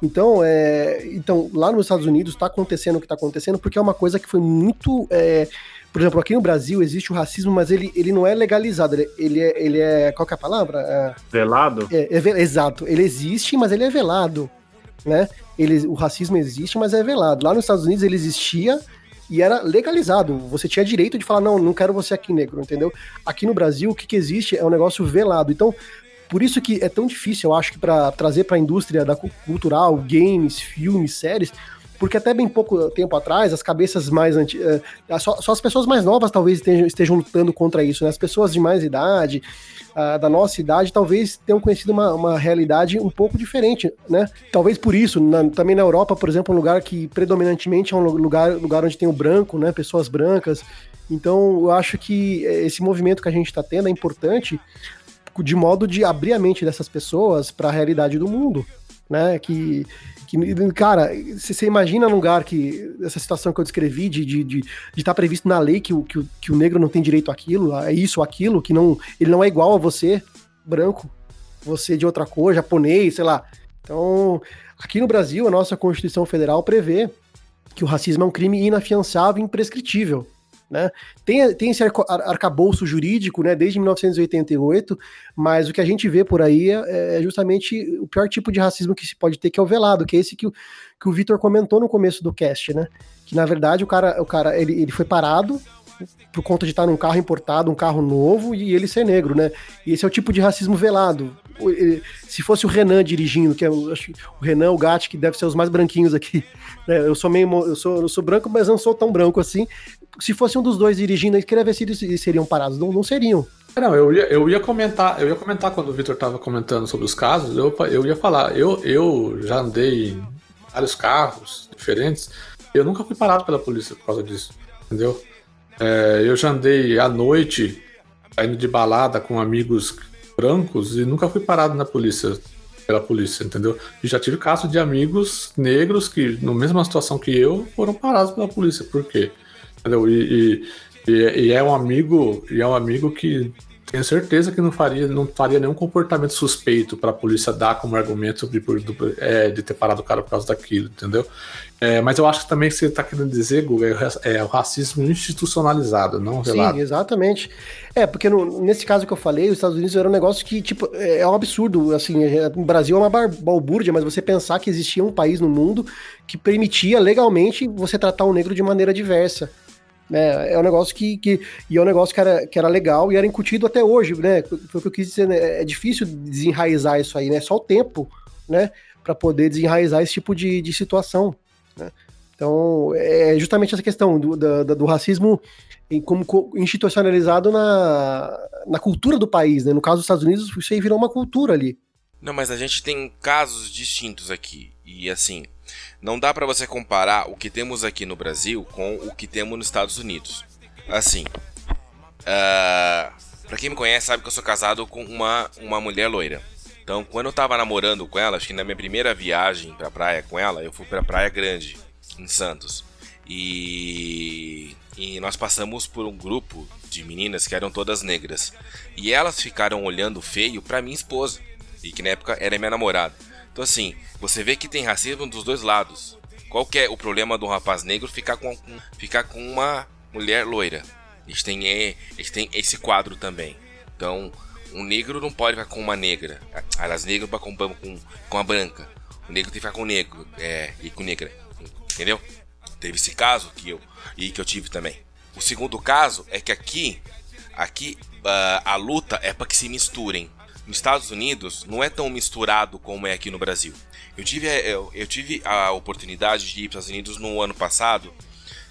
Então, é, então lá nos Estados Unidos está acontecendo o que está acontecendo, porque é uma coisa que foi muito. É, por exemplo, aqui no Brasil existe o racismo, mas ele, ele não é legalizado. Ele, ele, é, ele é. Qual que é a palavra? É, velado? É, é, exato. Ele existe, mas ele é velado né? O racismo existe, mas é velado. Lá nos Estados Unidos ele existia e era legalizado. Você tinha direito de falar, não, não quero você aqui negro, entendeu? Aqui no Brasil, o que, que existe é um negócio velado. Então, por isso que é tão difícil, eu acho que para trazer para a indústria da cultural, games, filmes, séries, Porque até bem pouco tempo atrás, as cabeças mais antigas. Eh, só, só, as pessoas mais novas talvez estejam, estejam lutando contra isso, né? As pessoas de mais idade, uh, da nossa idade, talvez tenham conhecido uma, uma realidade um pouco diferente, né? Talvez por isso, na, também na Europa, por exemplo, um lugar que predominantemente é um lugar, lugar onde tem o branco, né? Pessoas brancas. Então, eu acho que esse movimento que a gente está tendo é importante de modo de abrir a mente dessas pessoas para a realidade do mundo, né? Que, que cara, você imagina num lugar que essa situação que eu descrevi de estar de, de, de tá previsto na lei que o, que, o, que o negro não tem direito àquilo, a isso ou aquilo, que não, ele não é igual a você, branco, você de outra cor, japonês, sei lá. Então, aqui no Brasil, a nossa Constituição Federal prevê que o racismo é um crime inafiançável e imprescritível. Né? Tem, tem esse arcabouço jurídico né, desde 1988, mas o que a gente vê por aí é, é justamente o pior tipo de racismo que se pode ter, que é o velado, que é esse que o, que o Vitor comentou no começo do cast, né? Que na verdade o cara, o cara ele, ele foi parado por conta de estar num carro importado, um carro novo, e ele ser negro, né? E esse é o tipo de racismo velado. Se fosse o Renan dirigindo, que é o, o Renan, o Gatti, que deve ser os mais branquinhos aqui. Né? Eu sou meio. Eu sou, eu sou branco, mas não sou tão branco assim. Se fosse um dos dois dirigindo, eu queria ver se eles seriam parados. Não, não seriam. Não, eu ia, eu ia comentar, eu ia comentar quando o Victor estava comentando sobre os casos, eu, eu ia falar, eu, eu já andei em vários carros diferentes, eu nunca fui parado pela polícia por causa disso, entendeu? É, eu já andei à noite, indo de balada com amigos brancos e nunca fui parado na polícia, pela polícia, entendeu? E já tive casos de amigos negros que, na mesma situação que eu, foram parados pela polícia. Por quê? Entendeu? E, e, e é um amigo, e é um amigo que tenho certeza que não faria, não faria nenhum comportamento suspeito para a polícia dar como argumento de, de, é, de, ter parado o cara por causa daquilo, entendeu? É, mas eu acho que também que você está querendo dizer, Google, é, é, o racismo institucionalizado, não velado. Sim, exatamente. É, porque no, nesse caso que eu falei, os Estados Unidos era um negócio que, tipo, é, é um absurdo, assim, o Brasil é uma balbúrdia, mas você pensar que existia um país no mundo que permitia legalmente você tratar o negro de maneira diversa. É, é um negócio que, que. E é um negócio que era, que era legal e era incutido até hoje, né? Foi o que eu quis dizer, né? É difícil desenraizar isso aí, né? Só o tempo, né? Para poder desenraizar esse tipo de, de situação. Né? Então, é justamente essa questão do, do, do racismo como institucionalizado na, na cultura do país, né? No caso dos Estados Unidos, isso aí virou uma cultura ali. Não, mas a gente tem casos distintos aqui. E assim, não dá para você comparar o que temos aqui no Brasil com o que temos nos Estados Unidos. Assim, uh, pra quem me conhece sabe que eu sou casado com uma, uma mulher loira. Então, quando eu tava namorando com ela, acho que na minha primeira viagem pra praia com ela, eu fui pra Praia Grande, em Santos. E, e nós passamos por um grupo de meninas que eram todas negras. E elas ficaram olhando feio pra minha esposa, e que na época era minha namorada. Então, assim, você vê que tem racismo dos dois lados. Qual que é o problema do rapaz negro ficar com, ficar com uma mulher loira? Eles têm, é, eles têm esse quadro também. Então, um negro não pode ficar com uma negra. As negras com, com, com a branca. O negro tem que ficar com o negro é, e com negra. Entendeu? Teve esse caso que eu e que eu tive também. O segundo caso é que aqui, aqui uh, a luta é para que se misturem nos Estados Unidos não é tão misturado como é aqui no Brasil. Eu tive, é, eu, eu tive a oportunidade de ir para os Estados Unidos no ano passado,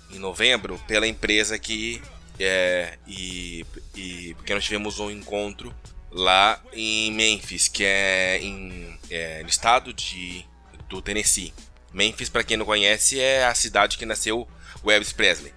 em novembro, pela empresa que. É, e, e porque nós tivemos um encontro lá em Memphis, que é, em, é no estado de, do Tennessee. Memphis, para quem não conhece, é a cidade que nasceu Elvis Presley.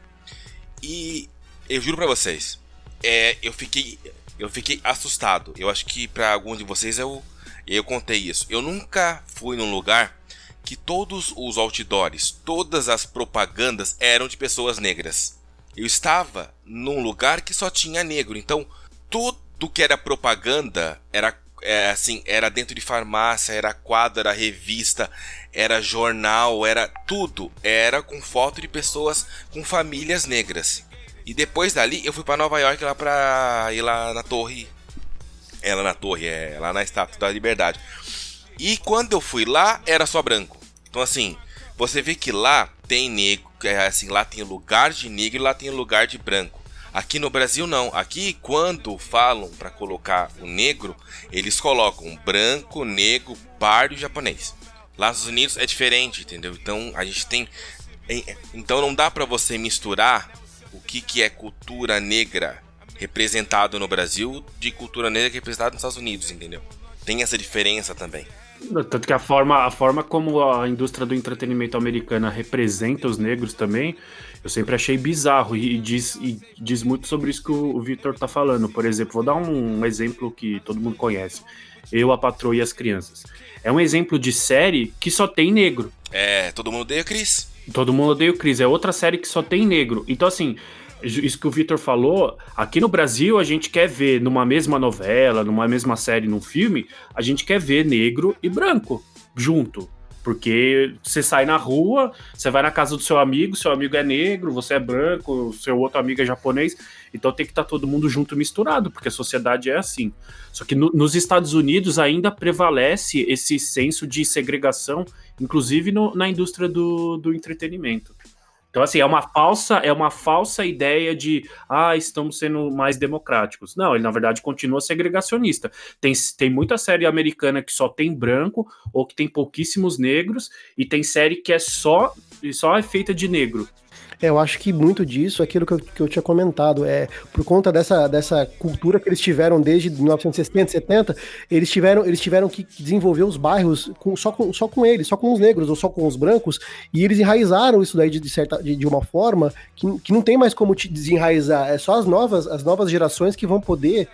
E eu juro para vocês, é, eu fiquei eu fiquei assustado. Eu acho que para alguns de vocês eu, eu contei isso. Eu nunca fui num lugar que todos os outdoors, todas as propagandas eram de pessoas negras. Eu estava num lugar que só tinha negro, então tudo que era propaganda era é, assim, era dentro de farmácia, era quadro, era revista, era jornal, era tudo, era com foto de pessoas com famílias negras. E depois dali eu fui para Nova York lá pra ir lá na torre. Ela na torre, é lá na Estátua da Liberdade. E quando eu fui lá, era só branco. Então assim, você vê que lá tem negro, é assim, lá tem lugar de negro e lá tem lugar de branco. Aqui no Brasil não. Aqui quando falam para colocar o negro, eles colocam branco, negro, pardo e japonês. Lá nos Unidos é diferente, entendeu? Então a gente tem. Então não dá para você misturar o que, que é cultura negra representado no Brasil de cultura negra representada nos Estados Unidos, entendeu? Tem essa diferença também. Tanto que a forma, a forma como a indústria do entretenimento americana representa os negros também, eu sempre achei bizarro e diz, e diz muito sobre isso que o, o Victor tá falando. Por exemplo, vou dar um, um, exemplo que todo mundo conhece: Eu, a Patroa e as Crianças. É um exemplo de série que só tem negro. É, todo mundo odeia o Chris. Todo mundo odeia o Chris. É outra série que só tem negro. Então, assim, isso que o Victor falou, aqui no Brasil a gente quer ver numa mesma novela, numa mesma série, num filme, a gente quer ver negro e branco junto. Porque você sai na rua, você vai na casa do seu amigo, seu amigo é negro, você é branco, seu outro amigo é japonês, então tem que estar tá todo mundo junto misturado, porque a sociedade é assim. Só que no, nos Estados Unidos ainda prevalece esse senso de segregação, inclusive no, na indústria do, do entretenimento. Então, assim, é uma falsa, é uma falsa ideia de ah, estamos sendo mais democráticos. Não, ele na verdade continua segregacionista. Tem, tem muita série americana que só tem branco ou que tem pouquíssimos negros, e tem série que é só, só é feita de negro. É, eu acho que muito disso aquilo que eu, que eu tinha comentado. É por conta dessa, dessa cultura que eles tiveram desde 1960, 70, eles tiveram, eles tiveram que desenvolver os bairros com, só, com, só com eles, só com os negros ou só com os brancos, e eles enraizaram isso daí de, de certa, de, de, uma forma que, que não tem mais como te desenraizar. É só as novas, as novas gerações que vão poder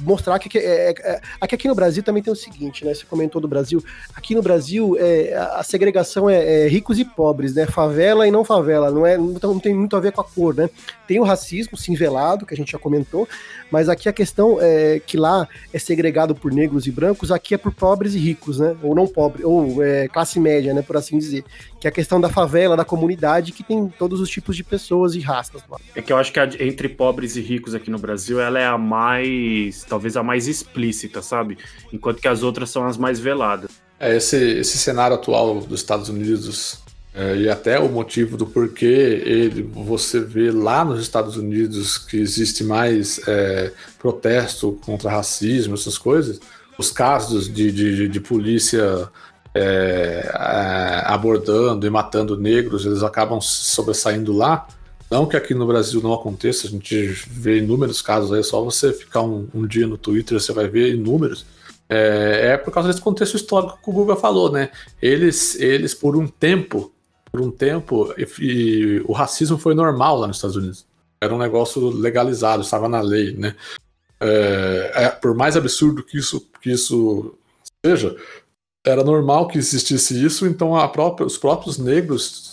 mostrar que, é, é, é aqui no Brasil também tem o seguinte, né? Você comentou do Brasil. Aqui no Brasil é, a segregação é, é, ricos e pobres, né? Favela e não favela, não é? Não, tem muito a ver com a cor, né? Tem o racismo, sim, velado, que a gente já comentou, mas aqui a questão é que lá é segregado por negros e brancos, aqui é por pobres e ricos, né? Ou não pobre, ou é, classe média, né? Por assim dizer. Que é a questão da favela, da comunidade, que tem todos os tipos de pessoas e raças lá. É que eu acho que a, entre pobres e ricos aqui no Brasil, ela é a mais talvez a mais explícita, sabe? Enquanto que as outras são as mais veladas. É, esse, esse cenário atual dos Estados Unidos é, e até o motivo do porquê ele, você vê lá nos Estados Unidos que existe mais é, protesto contra racismo, essas coisas, os casos de, de, de polícia é, é abordando e matando negros, eles acabam sobressaindo lá, não que aqui no Brasil não aconteça, a gente vê inúmeros casos aí, é só você ficar um, um dia no Twitter, você vai ver inúmeros. É, é, por causa desse contexto histórico que o Guga falou, né? Eles, eles por um tempo, por um tempo, e, e, o racismo foi normal lá nos Estados Unidos. Era um negócio legalizado, estava na lei, né? É, é, por mais absurdo que isso, que isso seja, era normal que existisse isso, então própria, os próprios negros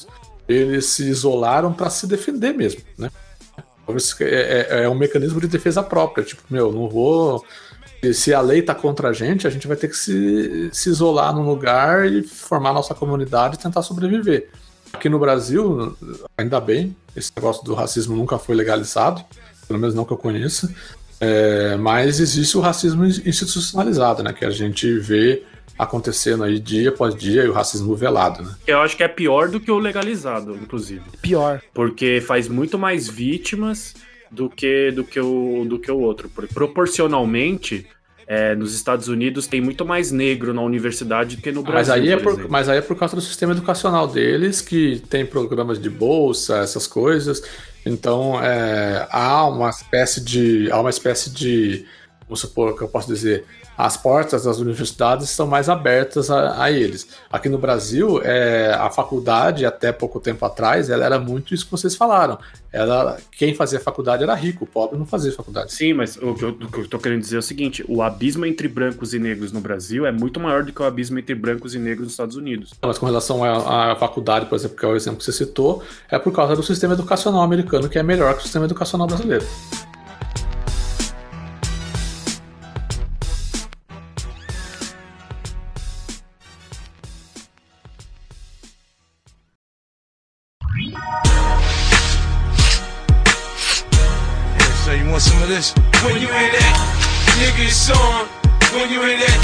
eles se isolaram para se defender mesmo, né? É, é, é, um mecanismo de defesa própria, tipo, meu, não vou. Se a lei tá contra a gente, a gente vai ter que se, se isolar num lugar e formar nossa comunidade e tentar sobreviver. Aqui no Brasil, ainda bem, esse negócio do racismo nunca foi legalizado, pelo menos não que eu conheça, é, mas existe o racismo institucionalizado, né? Que a gente vê acontecendo aí dia após dia e o racismo velado, né? Eu acho que é pior do que o legalizado, inclusive. Pior. Porque faz muito mais vítimas do que do que o, do que o outro. Proporcionalmente, é, nos Estados Unidos tem muito mais negro na universidade do que no Brasil. Mas aí, é por, mas aí é por causa do sistema educacional deles, que tem programas de bolsa, essas coisas. Então é, há uma espécie de. Há uma espécie de. Vamos supor que eu posso dizer as portas das universidades estão mais abertas a, a eles. Aqui no Brasil, é, a faculdade, até pouco tempo atrás, ela era muito isso que vocês falaram. Ela, quem fazia faculdade era rico, o pobre não fazia faculdade. Sim, mas o que eu, o que eu tô querendo dizer é o seguinte: o abismo entre brancos e negros no Brasil é muito maior do que o abismo entre brancos e negros nos Estados Unidos. Mas com relação à, à faculdade, por exemplo, que é o exemplo que você citou, é por causa do sistema educacional americano, que é melhor que o sistema educacional brasileiro. When you hear that. When you hear that,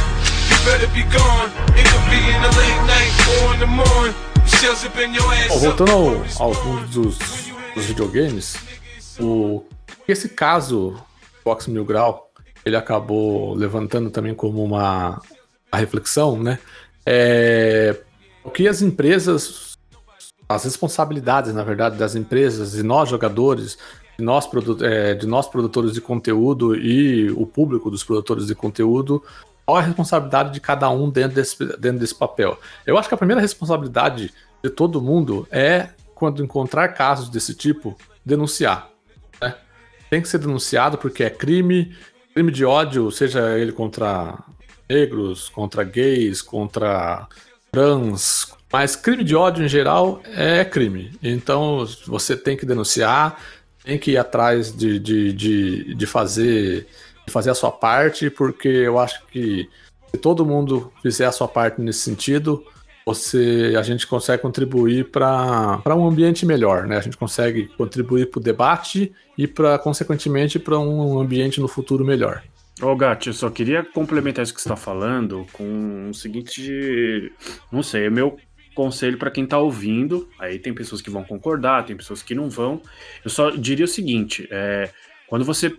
you better be gone. It could be in the late night or in the morning. Bom, voltando ao, ao mundo dos, dos videogames, o, esse caso Box Mil Grau, ele acabou levantando também como uma, uma reflexão, né? É, o que as empresas, as responsabilidades, na verdade, das empresas e nós jogadores, de nós, é, de nós produtores de conteúdo e o público dos produtores de conteúdo, qual a responsabilidade de cada um dentro desse, dentro desse papel. Eu acho que a primeira responsabilidade de todo mundo é, quando encontrar casos desse tipo, denunciar. Né? Tem que ser denunciado porque é crime, crime de ódio, seja ele contra negros, contra gays, contra trans, mas crime de ódio em geral é crime. Então você tem que denunciar, tem que ir atrás de, de, de, de fazer fazer a sua parte, porque eu acho que se todo mundo fizer a sua parte nesse sentido, você a gente consegue contribuir para um ambiente melhor, né? A gente consegue contribuir para o debate e para consequentemente para um ambiente no futuro melhor. Ô Gatti, eu só queria complementar isso que você está falando com o seguinte, não sei, é meu conselho para quem está ouvindo. Aí tem pessoas que vão concordar, tem pessoas que não vão. Eu só diria o seguinte: é, quando você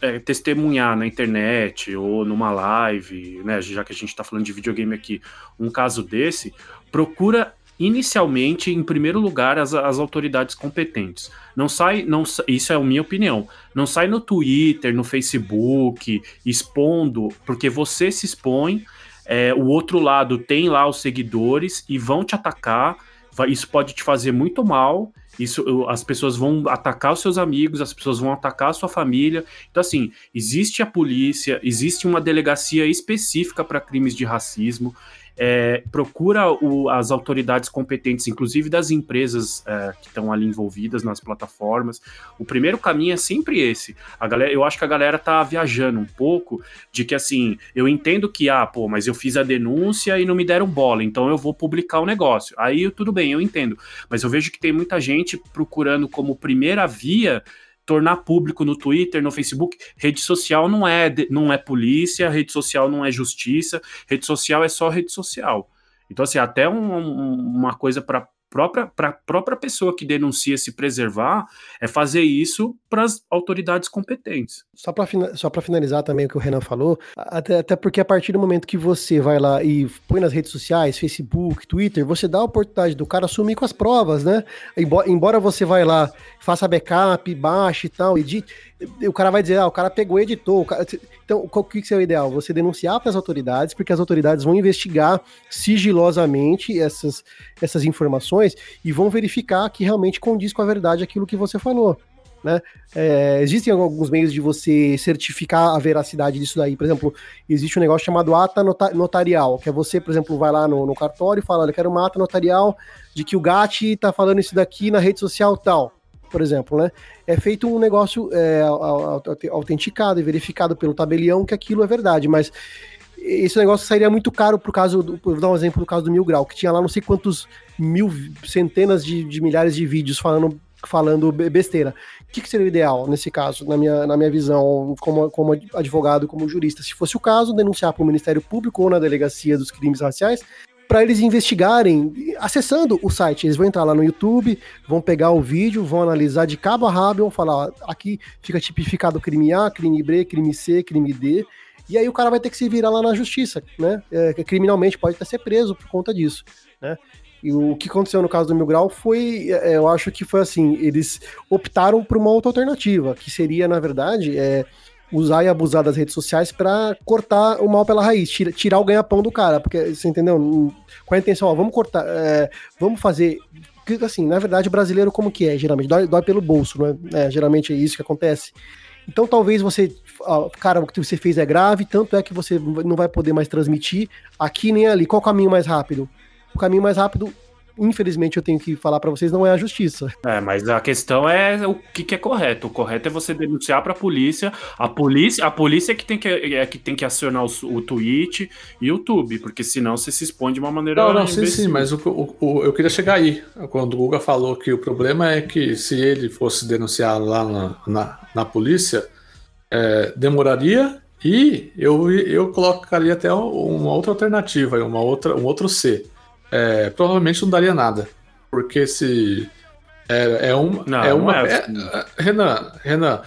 é, testemunhar na internet ou numa live, né, já que a gente está falando de videogame aqui, um caso desse, procura inicialmente, em primeiro lugar, as, as autoridades competentes. Não sai, não, isso é a minha opinião. Não sai no Twitter, no Facebook, expondo, porque você se expõe, é, o outro lado tem lá os seguidores e vão te atacar. Isso pode te fazer muito mal isso, as pessoas vão atacar os seus amigos, as pessoas vão atacar a sua família. Então, assim, existe a polícia, existe uma delegacia específica para crimes de racismo é, procura o, as autoridades competentes, inclusive das empresas é, que estão ali envolvidas nas plataformas. O primeiro caminho é sempre esse. A galera, eu acho que a galera tá viajando um pouco de que assim, eu entendo que, ah, pô, mas eu fiz a denúncia e não me deram bola, então eu vou publicar o negócio. Aí tudo bem, eu entendo. Mas eu vejo que tem muita gente procurando como primeira via tornar público no Twitter, no Facebook. Rede social não é, não é polícia, rede social não é justiça, rede social é só rede social. Então, assim, até um, um, uma coisa para própria para a própria pessoa que denuncia se preservar é fazer isso para as autoridades competentes. Só para só para finalizar também o que o Renan falou, até, até porque a partir do momento que você vai lá e põe nas redes sociais, Facebook, Twitter, você dá a oportunidade do cara assumir com as provas, né? Embora, embora você vai lá, faça backup, baixe e tal, edite, o cara vai dizer, ah, o cara pegou editou. Cara... Então, o que, é o ideal? Você denunciar para as autoridades, porque as autoridades vão investigar sigilosamente essas, essas informações e vão verificar que realmente condiz com a verdade aquilo que você falou. Né? É, existem alguns meios de você certificar a veracidade disso daí. Por exemplo, existe um negócio chamado ata notarial, que é você, por exemplo, vai lá no, no cartório e fala, eu quero uma ata notarial de que o Gatti está falando isso daqui na rede social tal por exemplo, né? É feito um negócio é, autenticado e verificado pelo tabelião que aquilo é verdade, mas esse negócio sairia muito caro pro caso, do, vou dar um exemplo do caso do Mil Grau, que tinha lá não sei quantos mil, centenas de, de milhares de vídeos falando, falando besteira. O que, que, seria o ideal nesse caso, na minha, na minha visão, como, como advogado, como jurista? Se fosse o caso, denunciar para o Ministério Público ou na Delegacia dos Crimes Raciais, para eles investigarem acessando o site. Eles vão entrar lá no YouTube, vão pegar o vídeo, vão analisar de cabo a rabo, vão falar, ó, aqui fica tipificado crime A, crime B, crime C, crime D. E aí o cara vai ter que se virar lá na justiça, né? É, criminalmente pode até ser preso por conta disso, né? E o que aconteceu no caso do Mil Grau foi, é, eu acho que foi assim, eles optaram por uma outra alternativa, que seria, na verdade, é, usar e abusar das redes sociais para cortar o mal pela raiz, tira, tirar o ganha-pão do cara, porque você entendeu? Com a intenção, ó, vamos cortar, é, vamos fazer. Assim, na verdade, brasileiro como que é, geralmente? Dói, dói pelo bolso, né? É, geralmente é isso que acontece. Então talvez você, cara, o que você fez é grave, tanto é que você não vai poder mais transmitir aqui nem ali. Qual o caminho mais rápido? O caminho mais rápido infelizmente eu tenho que falar para vocês, não é a justiça. É, mas a questão é o que, que é correto. O correto é você denunciar para a polícia. A polícia, a polícia é que tem que, é que, tem que acionar o, o tweet e o YouTube, porque senão você se expõe de uma maneira. Não, não, sim, sim, mas o, o, o, eu queria chegar aí. Quando o Guga falou que o problema é que se ele fosse denunciar lá na, na, na polícia, é, demoraria e eu, eu colocaria até uma outra alternativa, uma outra, um outro C é, provavelmente não daria nada. Porque se. É, é, um, não, é uma. Não é, assim. é, Renan, Renan,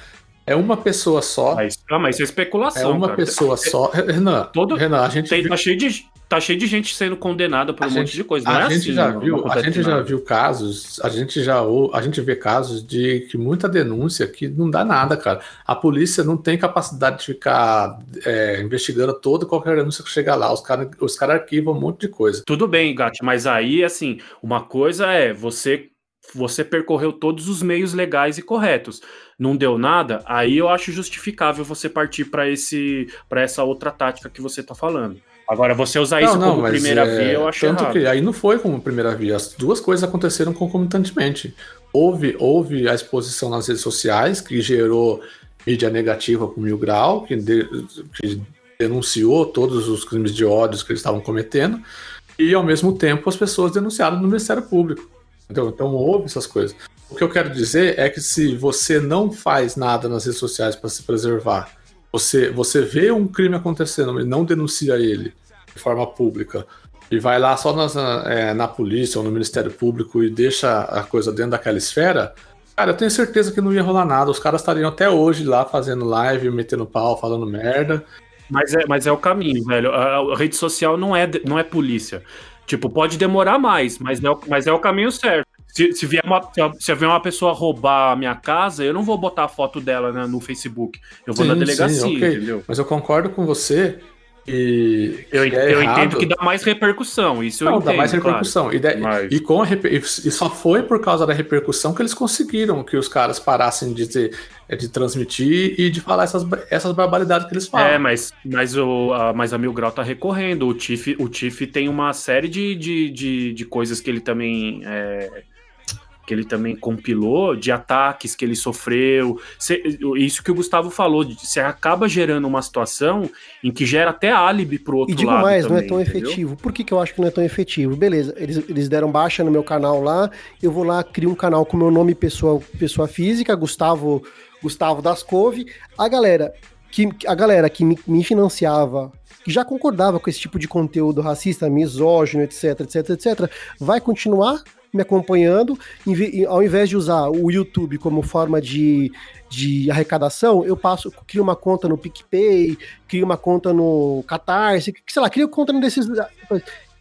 É uma pessoa só. Mas, ah, mas isso é especulação. É uma cara. pessoa só. Renan, Todo- Renan, a gente Tem, viu- tá, cheio de, tá cheio de gente sendo condenada por A um gente- monte de coisa. Não a é gente assim, já não- viu, não a gente já viu casos, a gente já a gente vê casos de que muita denúncia que não dá nada, cara. A polícia não tem capacidade de ficar é, investigando toda qualquer denúncia que chega lá. Os caras os cara arquivam um monte de coisa. Tudo bem, Gatti, mas aí, assim, uma coisa é você você percorreu todos os meios legais e corretos. Não deu nada, aí eu acho justificável você partir para esse para essa outra tática que você tá falando. Agora, você usar isso como mas, primeira é, via, eu acho Tanto errado. que aí não foi como primeira via. As duas coisas aconteceram concomitantemente. Houve, houve a exposição nas redes sociais, que gerou mídia negativa com Mil Grau, que, de- que denunciou todos os crimes de ódio que eles estavam cometendo, e ao mesmo tempo as pessoas denunciaram no Ministério Público. Entendeu? Então houve essas coisas. O que eu quero dizer é que se você não faz nada nas redes sociais para se preservar, você, você vê um crime acontecendo, mas não denuncia ele de forma pública, e vai lá só nas, é, na polícia ou no Ministério Público e deixa a coisa dentro daquela esfera, cara, eu tenho certeza que não ia rolar nada. Os caras estariam até hoje lá fazendo live, metendo pau, falando merda. Mas é, mas é o caminho, velho. A, a rede social não é, não é polícia. Tipo, pode demorar mais, mas é o, mas é o caminho certo. Se, se, vier uma, se, vier uma pessoa roubar a minha casa, eu não vou botar a foto dela né, no Facebook. Eu vou Sim, na sim, delegacia, ok. entendeu? Mas eu concordo com você que, Eu, é eu entendo que dá mais repercussão, isso eu Não, entendo. dá mais claro. repercussão. E, de- Mas- e com a reper- e só foi por causa da repercussão que eles conseguiram que os caras parassem de, ter- de transmitir e de falar essas, essas barbaridades que eles falam. É, mas, mas, o, a, mas a Mil Grau tá recorrendo. O Tiff, o Tiff tem uma série de, de, de, de coisas que ele também. é, que ele também compilou, de ataques que ele sofreu. Isso que o Gustavo falou, você acaba gerando uma situação em que gera até álibi pro outro E digo lado. mais, não é também, tão entendeu? efetivo. Por que, que eu acho que não é tão efetivo? Beleza, eles, eles deram baixa no meu canal lá, eu vou lá, crio um canal com meu nome pessoa, pessoa física, Gustavo, Gustavo das Cove. A galera que, a galera que me, me financiava, que já concordava com esse tipo de conteúdo racista, misógino, etc, etc, etc, vai continuar me acompanhando, ao invés de usar o YouTube como forma de, de arrecadação, eu passo, crio uma conta no PicPay, crio uma conta no Catarse, sei lá, crio conta desses.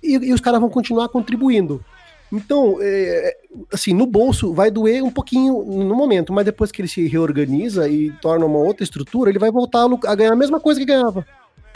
E, e os caras vão continuar contribuindo. Então, é, assim, no bolso vai doer um pouquinho no momento, mas depois que ele se reorganiza e torna uma outra estrutura, ele vai voltar a ganhar a mesma coisa que ganhava.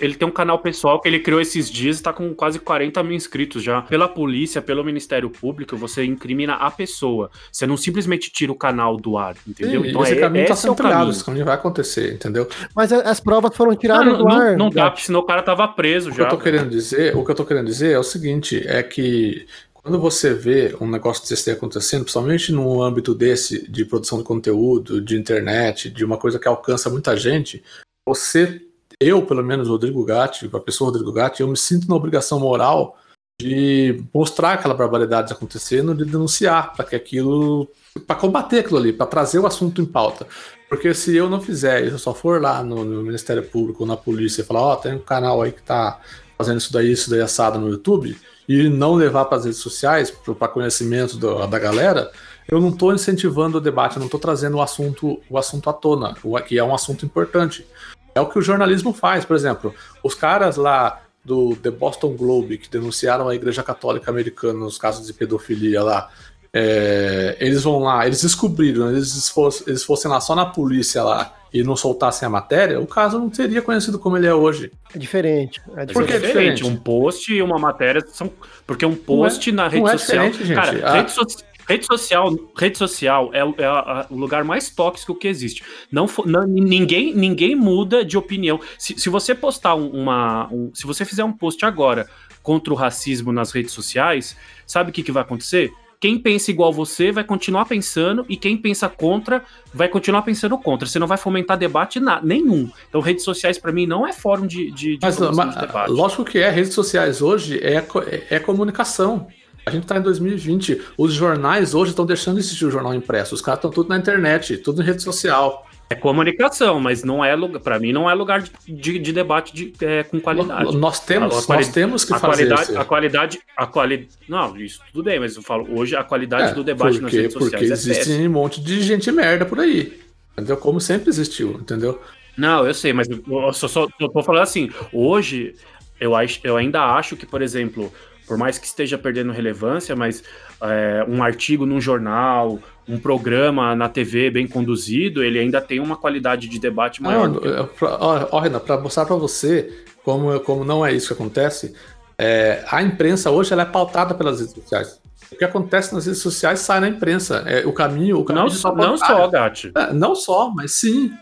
Ele tem um canal pessoal que ele criou esses dias e tá com quase 40 mil inscritos já. Pela polícia, pelo Ministério Público, você incrimina a pessoa. Você não simplesmente tira o canal do ar, entendeu? E então esse é, caminho está esse é sendo trilhado, caminho. esse caminho vai acontecer, entendeu? Mas as provas foram tiradas não, do não, ar. não dá, porque senão o cara tava preso O que já. eu tô querendo dizer, o que eu tô querendo dizer é o seguinte, é que quando você vê um negócio desse acontecendo, principalmente num âmbito desse de produção de conteúdo, de internet, de uma coisa que alcança muita gente, você, eu pelo menos, Rodrigo Gatti, a pessoa Rodrigo Gatti, eu me sinto na obrigação moral de mostrar aquela barbaridade acontecendo, de denunciar para que aquilo, para combater aquilo ali, para trazer o assunto em pauta. Porque se eu não fizer, eu só for lá no, no Ministério Público ou na polícia e falar, ó, tem um canal aí que tá fazendo isso daí, isso daí assado no YouTube, e não levar para as redes sociais, para conhecimento do- da galera, eu não estou incentivando o debate, eu não estou trazendo o assunto, o assunto à tona, que é um assunto importante. É o que o jornalismo faz, por exemplo, os caras lá do The Boston Globe, que denunciaram a Igreja Católica Americana nos casos de pedofilia lá, é, eles vão lá, eles descobriram, eles, fosse, eles fossem lá só na polícia lá e não soltassem a matéria, o caso não seria conhecido como ele é hoje. É diferente. É diferente. é é diferente? diferente? Um post e uma matéria são. Porque um post na rede não é social. diferente, gente. Cara, Ah. rede, so- rede social, rede social é, o- é a- a- o lugar mais tóxico que existe. Não, não- ninguém, ninguém muda de opinião. Se, se você postar um- uma. um- se você fizer um post agora contra o racismo nas redes sociais, sabe o que, que vai acontecer? Quem pensa igual você vai continuar pensando e quem pensa contra vai continuar pensando contra. Você não vai fomentar debate na, nenhum. Então, redes sociais, para mim, não é fórum de, de, de Mas, mas, de debate. lógico que é, redes sociais hoje é, é, é comunicação. A gente está em 2020. Os jornais hoje estão deixando de existir o jornal impresso. Os caras estão tudo na internet, tudo em rede social. É comunicação, mas não é lugar. Para mim, não é lugar de, de, de debate de, é, com qualidade. Nós temos, a nós quali- temos que a fazer qualidade, isso. a qualidade, a qualidade. Não, isso tudo bem, mas eu falo hoje a qualidade É, do debate nas porque, redes porque sociais é péssima. existe um monte de gente merda por aí. entendeu? Como sempre existiu, entendeu? Não, eu sei, mas eu só, só eu tô falando assim, hoje eu, acho, eu ainda acho que, por exemplo, por mais que esteja perdendo relevância, mas é, um artigo num jornal, um programa na TV bem conduzido, ele ainda tem uma qualidade de debate maior. Não, é, ó, ó, Renan, para mostrar para você como, como não é isso que acontece, é, a imprensa hoje ela é pautada pelas redes sociais. O que acontece nas redes sociais sai na imprensa. É, o caminho. O caminho não, não só, Gatti. É, não só, mas sim.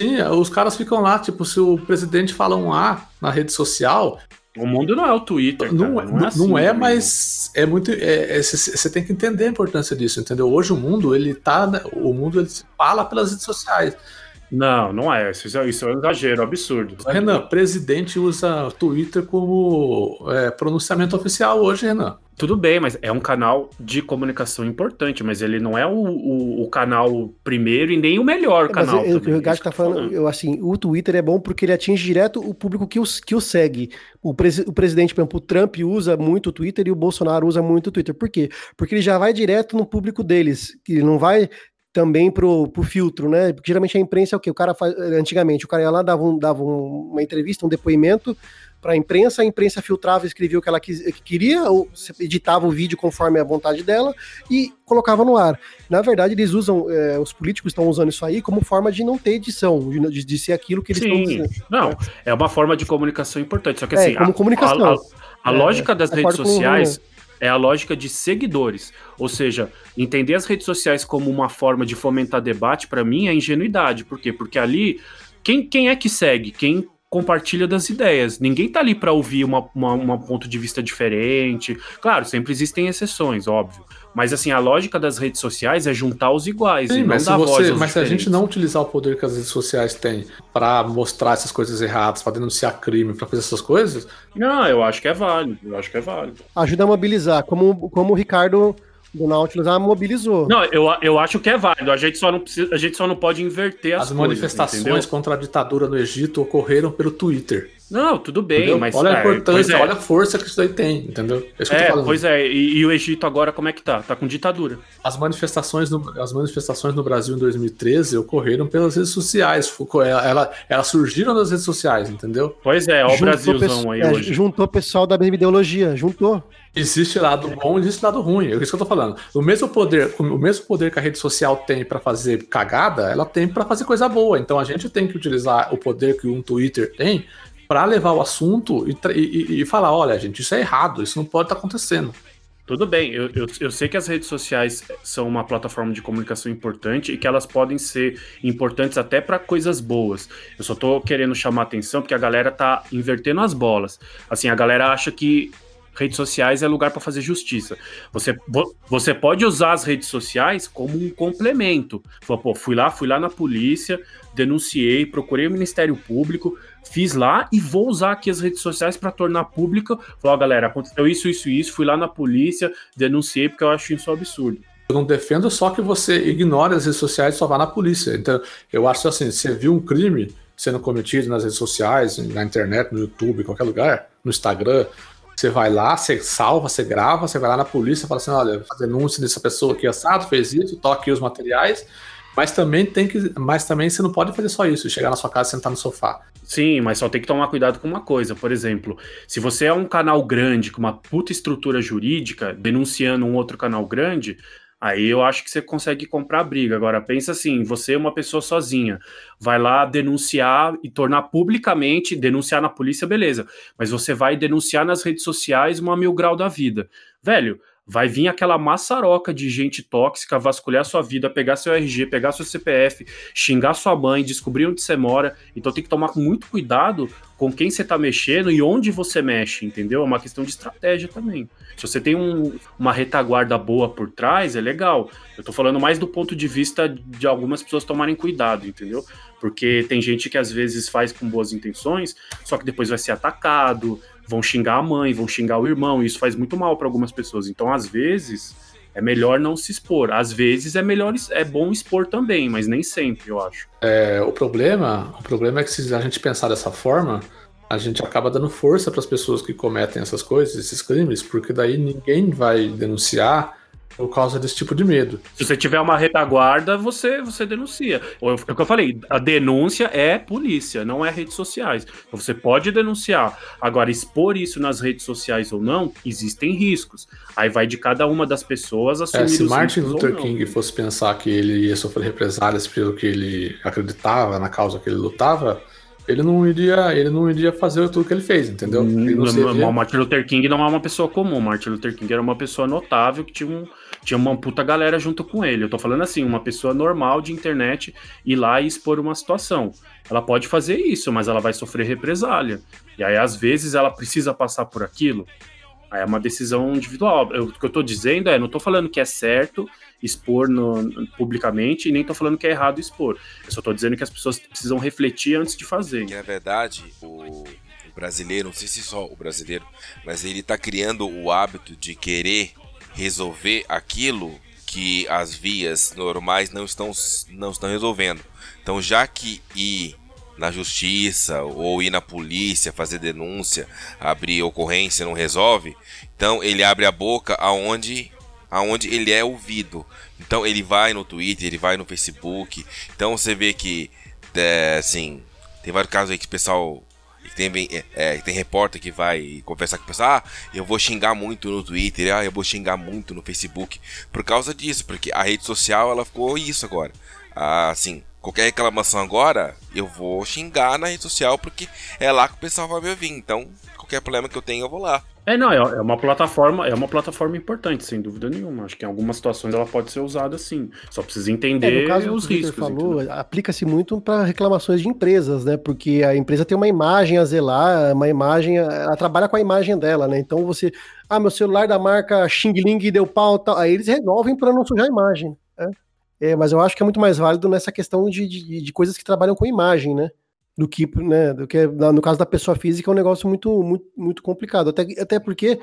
Sim, os caras ficam lá, tipo, se o presidente fala um A na rede social, o mundo não é o Twitter. Não, cara, não, é, assim, não é mas é muito. Você é, tem que entender a importância disso, entendeu? Hoje o mundo, ele tá. O mundo ele fala pelas redes sociais. Não, não é. Isso, é, isso é um exagero, absurdo. Renan, presidente usa Twitter como é, pronunciamento oficial hoje, Renan. Tudo bem, mas é um canal de comunicação importante, mas ele não é o, o, o canal primeiro e nem o melhor é, canal. Mas o Gato tá falando, eu, assim, o Twitter é bom porque ele atinge direto o público que o, que o segue. O, pres, o presidente, por exemplo, o Trump usa muito o Twitter e o Bolsonaro usa muito o Twitter. Por quê? Porque ele já vai direto no público deles, que não vai também pro, pro filtro, né? Porque geralmente a imprensa é o que? O cara faz. Antigamente, o cara ia lá, dava, um, dava um, uma entrevista, um depoimento para a imprensa, a imprensa filtrava, escrevia o que ela quis, que queria, ou editava o vídeo conforme a vontade dela e colocava no ar. Na verdade, eles usam, é, os políticos estão usando isso aí como forma de não ter edição, de, de ser aquilo que eles Sim. estão dizendo. Não, é uma forma de comunicação importante. Só que é, assim, como a, comunicação. A, a, a é, lógica das redes sociais é a lógica de seguidores. Ou seja, entender as redes sociais como uma forma de fomentar debate, para mim, é ingenuidade. Por quê? Porque ali, quem, quem é que segue? Quem compartilha das ideias. Ninguém tá ali para ouvir uma, uma, uma, ponto de vista diferente. Claro, sempre existem exceções, óbvio. Mas assim, a lógica das redes sociais é juntar os iguais. Sim, mas, se, você, mas se a gente não utilizar o poder que as redes sociais têm para mostrar essas coisas erradas, para denunciar crime, para fazer essas coisas. Não, eu acho que é válido. Eu acho que é válido. Ajuda a mobilizar, como, como o Ricardo do Nautilus ah, mobilizou. Não, eu, eu acho que é válido. A gente só não, precisa, a gente só não pode inverter as, as coisas, manifestações entendeu? contra a ditadura no Egito ocorreram pelo Twitter. Não, tudo bem, entendeu? mas. Olha a é, importância, é, olha a força que isso aí tem, entendeu? É, é pois é, e, e, o Egito agora como é que tá? Tá com ditadura. As manifestações no, as manifestações no Brasil em 2013 ocorreram pelas redes sociais. Ela, ela, elas surgiram nas redes sociais, entendeu? Pois é, ó o Brasilzão aí é, hoje. Juntou o pessoal da mesma ideologia, juntou. Existe lado bom e existe lado ruim. É isso que eu tô falando. O mesmo poder, o mesmo poder que a rede social tem para fazer cagada, ela tem para fazer coisa boa. Então a gente tem que utilizar o poder que um Twitter tem para levar o assunto e, e, e, falar: olha, gente, isso é errado, isso não pode estar tá acontecendo. Tudo bem, eu, eu, eu, sei que as redes sociais são uma plataforma de comunicação importante e que elas podem ser importantes até para coisas boas. Eu só tô querendo chamar atenção porque a galera tá invertendo as bolas. Assim, a galera acha que redes sociais é lugar para fazer justiça. Você, você pode usar as redes sociais como um complemento. Falou, pô, fui lá, fui lá na polícia, denunciei, procurei o Ministério Público, fiz lá e vou usar aqui as redes sociais para tornar pública. Falou, galera, aconteceu isso, isso isso, fui lá na polícia, denunciei porque eu acho isso um absurdo. Eu não defendo só que você ignore as redes sociais e só vá na polícia. Então, eu acho assim, você viu um crime sendo cometido nas redes sociais, na internet, no YouTube, em qualquer lugar, no Instagram, você vai lá, você salva, você grava, você vai lá na polícia e fala assim: olha, a denúncia dessa pessoa aqui assado, fez isso, toque os materiais. Mas também tem que. Mas também você não pode fazer só isso, chegar na sua casa e sentar no sofá. Sim, mas só tem que tomar cuidado com uma coisa. Por exemplo, se você é um canal grande, com uma puta estrutura jurídica, denunciando um outro canal grande, Aí eu acho que você consegue comprar a briga. Agora, pensa assim: você é uma pessoa sozinha, vai lá denunciar e tornar publicamente, denunciar na polícia, beleza. Mas você vai denunciar nas redes sociais uma mil grau da vida. Velho, vai vir aquela maçaroca de gente tóxica vasculhar sua vida, pegar seu RG, pegar seu CPF, xingar sua mãe, descobrir onde você mora. Então tem que tomar muito cuidado com quem você tá mexendo e onde você mexe, entendeu? É uma questão de estratégia também. Se você tem um, uma retaguarda boa por trás, é legal. Eu tô falando mais do ponto de vista de algumas pessoas tomarem cuidado, entendeu? Porque tem gente que às vezes faz com boas intenções, só que depois vai ser atacado, vão xingar a mãe, vão xingar o irmão, e isso faz muito mal para algumas pessoas. Então, às vezes, é melhor não se expor. Às vezes é melhor é bom expor também, mas nem sempre, eu acho. É, o problema, o problema é que se a gente pensar dessa forma, a gente acaba dando força para as pessoas que cometem essas coisas, esses crimes, porque daí ninguém vai denunciar por causa desse tipo de medo. Se você tiver uma retaguarda, você, você denuncia. É o que eu falei, a denúncia é polícia, não é redes sociais. Então você pode denunciar. Agora, expor isso nas redes sociais ou não, existem riscos. Aí vai de cada uma das pessoas assumir é, se os Martin Luther. King fosse pensar que ele ia sofrer represálias pelo que ele acreditava, na causa que ele lutava, ele não iria, ele não iria fazer tudo que ele fez, entendeu? Ele não Hum, seria- O Martin Luther King não é uma pessoa comum. Martin Luther King era uma pessoa notável que tinha, um, tinha uma puta galera junto com ele. Eu tô falando assim, uma pessoa normal de internet ir lá e expor uma situação. Ela pode fazer isso, mas ela vai sofrer represália. E aí, às vezes, ela precisa passar por aquilo. Aí é uma decisão individual. Eu- o que eu tô dizendo é, não tô falando que é certo expor no- publicamente e nem tô falando que é errado expor. Eu só tô dizendo que as pessoas precisam refletir antes de fazer. Que na verdade, o brasileiro, não sei se só o brasileiro, mas ele tá criando o hábito de querer resolver aquilo que as vias normais não estão, não estão resolvendo. Então, já que ir na justiça ou ir na polícia fazer denúncia, abrir ocorrência não resolve, então ele abre a boca aonde aonde ele é ouvido. Então ele vai no Twitter, ele vai no Facebook. Então você vê que é, assim, tem vários casos aí que o pessoal tem, é, é, tem repórter que vai conversar com o pessoal, ah, eu vou xingar muito no Twitter, ah, eu vou xingar muito no Facebook, por causa disso, porque a rede social ela ficou isso agora. Ah, assim, qualquer reclamação agora, eu vou xingar na rede social porque é lá que o pessoal vai me ouvir. Então, qualquer problema que eu tenho, eu vou lá. É, não, é é uma plataforma, é uma plataforma importante, sem dúvida nenhuma. Acho que em algumas situações ela pode ser usada sim. Só precisa É, entender no caso os riscos. falou, aplica-se muito para reclamações de empresas, né? Porque a empresa tem uma imagem a zelar, uma imagem, ela trabalha com a imagem dela, né? Então você, ah, meu celular da marca Xing Ling deu pau, tal. aí eles resolvem para não sujar a imagem, né? É, mas eu acho que é muito mais válido nessa questão de, de, de coisas que trabalham com imagem, né? Do que, né, do que na- no caso da pessoa física é um negócio muito, muito, muito complicado. Até, até porque,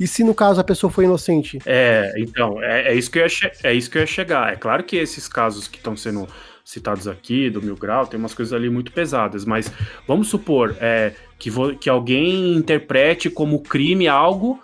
e se no caso a pessoa foi inocente? É, então, é, é isso que eu ia é isso que eu chegar. É claro que esses casos que estão sendo citados aqui, do Mil Grau, tem umas coisas ali muito pesadas, mas vamos supor é, que, que alguém interprete como crime algo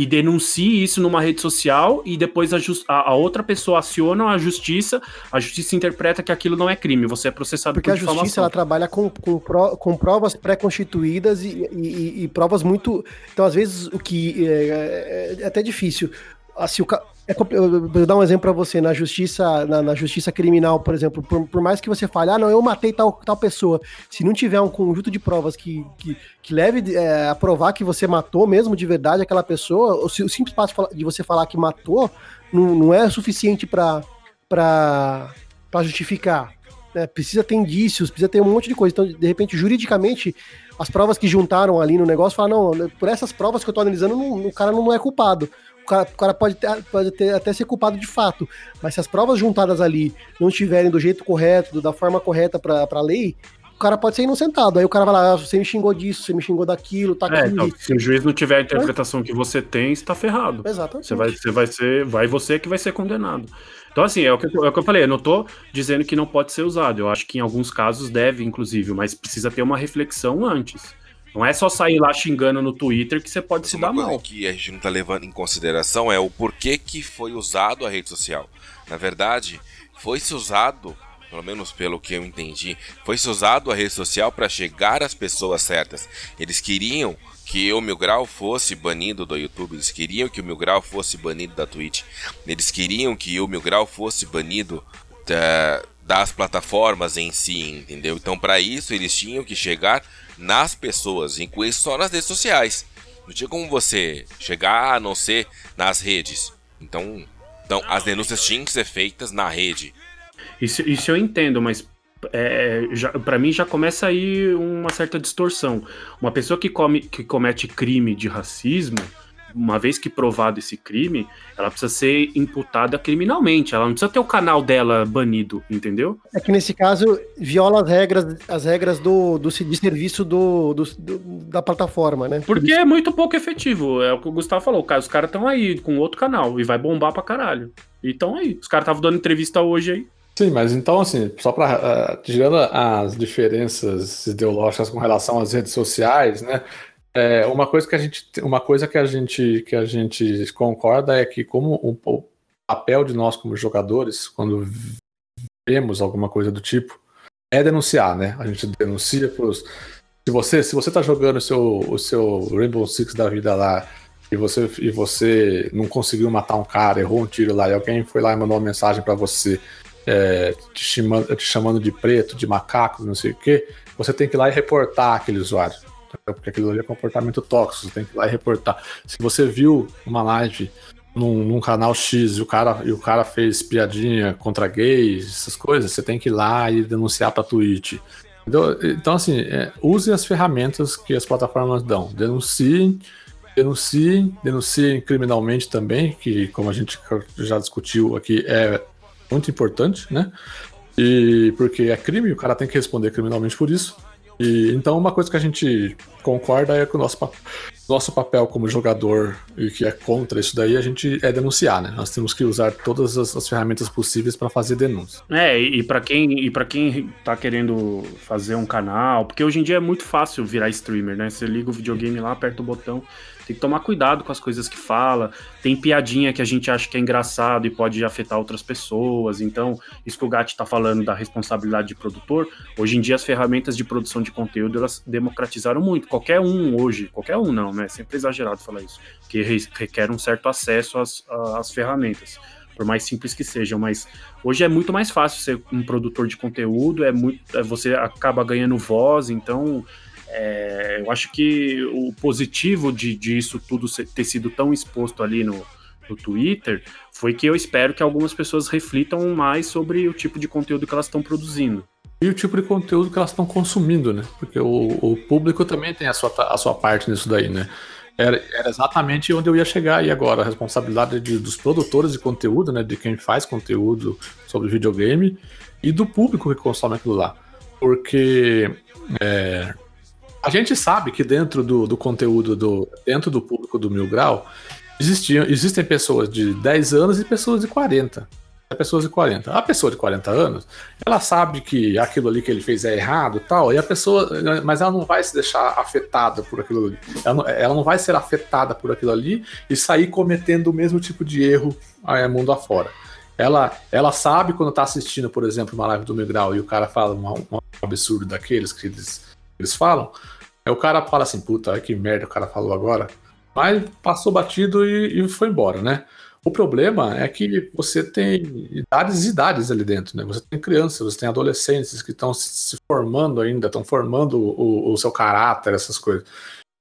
e denuncie isso numa rede social e depois a, a- a outra pessoa aciona a justiça, a justiça interpreta que aquilo não é crime, você é processado Porque por a justiça ela trabalha com, com, pro- com provas pré-constituídas e, e- e provas muito. Então, às vezes, o que é, é- é até difícil. Assim, o é vou dar um exemplo para você. Na justiça, na, na justiça criminal, por exemplo, por, por mais que você fale, ah, não, eu matei tal, tal pessoa. Se não tiver um conjunto de provas que, que, que leve é, a provar que você matou mesmo de verdade aquela pessoa, o simples fato de você falar que matou não, não é suficiente para para justificar né, precisa ter indícios, precisa ter um monte de coisa. Então, de repente, juridicamente, as provas que juntaram ali no negócio falam, não, por essas provas que eu tô analisando, não- o cara não é culpado. O cara, o cara pode, ter, pode ter até ser culpado de fato, mas se as provas juntadas ali não estiverem do jeito correto, do- da forma correta pra, pra lei, o cara pode ser inocentado. Aí o cara vai lá, ah, você me xingou disso, você me xingou daquilo, tá É, então, se o juiz não tiver a interpretação que você tem, você tá ferrado. Exatamente. Você vai, você vai ser, vai você que vai ser condenado. Então, assim, é o, que, eu- é o que eu falei, eu não tô dizendo que não pode ser usado. Eu acho que em alguns casos deve, inclusive, mas precisa ter uma reflexão antes. Não é só sair lá xingando no Twitter que você pode se dar mal. que a gente não tá levando em consideração é o porquê que foi usado a rede social. Na verdade, foi se usado, pelo menos pelo que eu entendi, foi se usado a rede social para chegar às pessoas certas. Eles queriam que o Mil Grau fosse banido do YouTube, eles queriam que o Mil Grau fosse banido da Twitch, eles queriam que o Mil Grau fosse banido da- das plataformas em si, entendeu? Então, para isso, eles tinham que chegar nas pessoas, isso só nas redes sociais. Não tinha como você chegar a não ser nas redes. Então, então as denúncias tinham que ser feitas na rede. Isso, isso eu entendo, mas é, para mim já começa aí uma certa distorção. Uma pessoa que, come, que comete crime de racismo, uma vez que provado esse crime, ela precisa ser imputada criminalmente. Ela não precisa ter o canal dela banido, entendeu? É que nesse caso viola as regras, as regras do, do, de serviço do, do- do- da plataforma, né? Porque é muito pouco efetivo. É o que o Gustavo falou. cara, Os caras estão aí com outro canal e vai bombar pra caralho. E estão aí. Os caras estavam dando entrevista hoje aí. Sim, mas então, assim, só para tirando as diferenças ideológicas com relação às redes sociais, né? É, uma coisa que a gente, uma coisa que a gente, que a gente concorda é que como o, papel de nós como jogadores, quando vemos alguma coisa do tipo, é denunciar, né? A gente denuncia pros. Se você, se você tá jogando o seu, o seu Rainbow Six da vida lá e você, e você não conseguiu matar um cara, errou um tiro lá, e alguém foi lá e mandou uma mensagem para você é, te, chamando, te, chamando, de preto, de macaco, não sei o que, você tem que ir lá e reportar aquele usuário. Porque aquilo ali é comportamento tóxico, você tem que ir lá e reportar. Se você viu uma live num, num, canal X e o, cara, e o cara fez piadinha contra gays, essas coisas, você tem que ir lá e denunciar pra Twitch. Então, então assim, é, use as ferramentas que as plataformas dão. Denunciem, denunciem, denunciem criminalmente também, que como a gente já discutiu aqui, é muito importante, né? E porque é crime, o cara tem que responder criminalmente por isso. E então uma coisa que a gente concorda é que o nosso, nosso papel como jogador e que é contra isso daí, a gente é denunciar, né? Nós temos que usar todas as, as ferramentas possíveis para fazer denúncia. É, e, e para quem e para quem tá querendo fazer um canal, porque hoje em dia é muito fácil virar streamer, né? Você liga o videogame lá, aperta o botão, tem que tomar cuidado com as coisas que fala. Tem piadinha que a gente acha que é engraçado e pode afetar outras pessoas. Então, isso que o Gatti está falando da responsabilidade de produtor, hoje em dia as ferramentas de produção de conteúdo elas democratizaram muito. Qualquer um hoje, qualquer um não, né? Sempre exagerado falar isso, que requer um certo acesso às, às ferramentas por mais simples que sejam, mas hoje é muito mais fácil ser um produtor de conteúdo, é muito, é, você acaba ganhando voz, então é, eu acho que o positivo de, de isso tudo ter sido tão exposto ali no, no Twitter foi que eu espero que algumas pessoas reflitam mais sobre o tipo de conteúdo que elas estão produzindo. E o tipo de conteúdo que elas estão consumindo, né? Porque o, o, público também tem a sua, a sua parte nisso daí, né? Era, era exatamente onde eu ia chegar aí agora. A responsabilidade de, dos produtores de conteúdo, né? De quem faz conteúdo sobre videogame e do público que consome aquilo lá. Porque é, a gente sabe que dentro do, do conteúdo, do, dentro do público do Mil Grau, existiam, existem pessoas de 10 anos e pessoas de 40. Pessoas de 40. A pessoa de 40 anos, ela sabe que aquilo ali que ele fez é errado tal, e a pessoa. Mas ela não vai se deixar afetada por aquilo ali. Ela não, ela não vai ser afetada por aquilo ali e sair cometendo o mesmo tipo de erro é, mundo afora. Ela, ela sabe quando está assistindo, por exemplo, uma live do Mil Grau e o cara fala um, um absurdo daqueles que eles eles falam, aí o cara fala assim, puta, que merda o cara falou agora. Mas passou batido e, e foi embora, né? O problema é que você tem idades e idades ali dentro, né? Você tem crianças, você tem adolescentes que estão se formando ainda, estão formando o, o, seu caráter, essas coisas.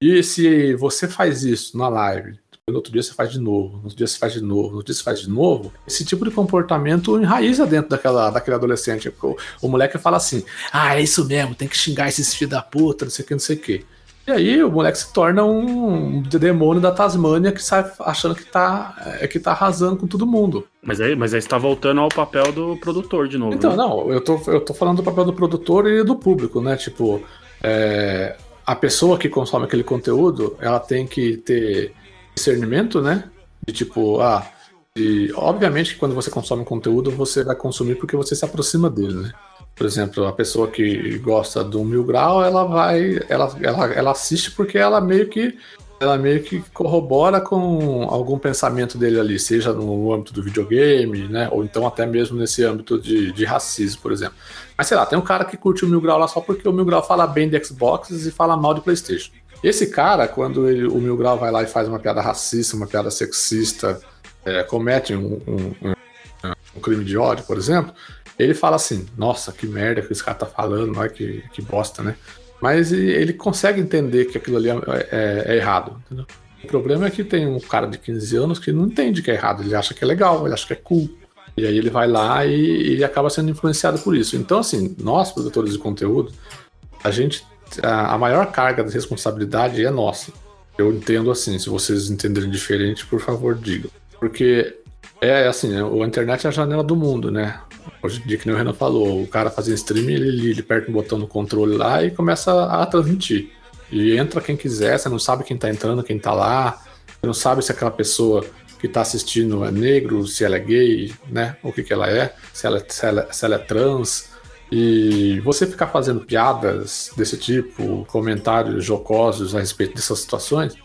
E se você faz isso na live, no outro dia você faz de novo, no outro dia você faz de novo, no outro dia você faz de novo. Esse tipo de comportamento enraiza dentro daquela, daquele adolescente. O, o moleque fala assim: ah, é isso mesmo, tem que xingar esses filhos da puta, não sei o que, não sei o que. E aí o moleque se torna um demônio da Tasmânia que sai achando que tá, é, que tá arrasando com todo mundo. Mas aí, mas aí está voltando ao papel do produtor de novo. Então, né? não, eu tô, eu tô falando do papel do produtor e do público, né? Tipo, é, a pessoa que consome aquele conteúdo, ela tem que ter discernimento, né? De tipo, ah, e obviamente que quando você consome conteúdo, você vai consumir porque você se aproxima dele, né? Por exemplo, a pessoa que gosta do Mil Grau, ela vai. Ela, ela, ela assiste porque ela meio que. Ela meio que corrobora com algum pensamento dele ali, seja no âmbito do videogame, né? Ou então até mesmo nesse âmbito de, de racismo, por exemplo. Mas sei lá, tem um cara que curte o Mil Grau lá só porque o Mil Grau fala bem de Xbox e fala mal de Playstation. Esse cara, quando ele, o Mil Grau vai lá e faz uma piada racista, uma piada sexista, é, comete um, um, um, um, crime de ódio, por exemplo, ele fala assim: Nossa, que merda que esse cara tá falando, olha que, que bosta, né? Mas ele consegue entender que aquilo ali é, é, é errado. Entendeu? O problema é que tem um cara de 15 anos que não entende que é errado, ele acha que é legal, ele acha que é cool. E aí ele vai lá e, e acaba sendo influenciado por isso. Então, assim, nós, produtores de conteúdo, a gente a, maior carga de responsabilidade é nossa. Eu entendo assim, se vocês entenderem diferente, por favor, digam. Porque é assim, a internet é a janela do mundo, né? Hoje em dia, que nem o Renan falou, o cara fazendo streaming, ele, ele aperta um botão no controle lá e começa a transmitir. E entra quem quiser, você não sabe quem tá entrando, quem tá lá, você não sabe se aquela pessoa que tá assistindo é negro, se ela é gay, né? O que que ela é, se ela, se ela, se ela é trans, e você ficar fazendo piadas desse tipo, comentários jocosos a respeito dessas situações,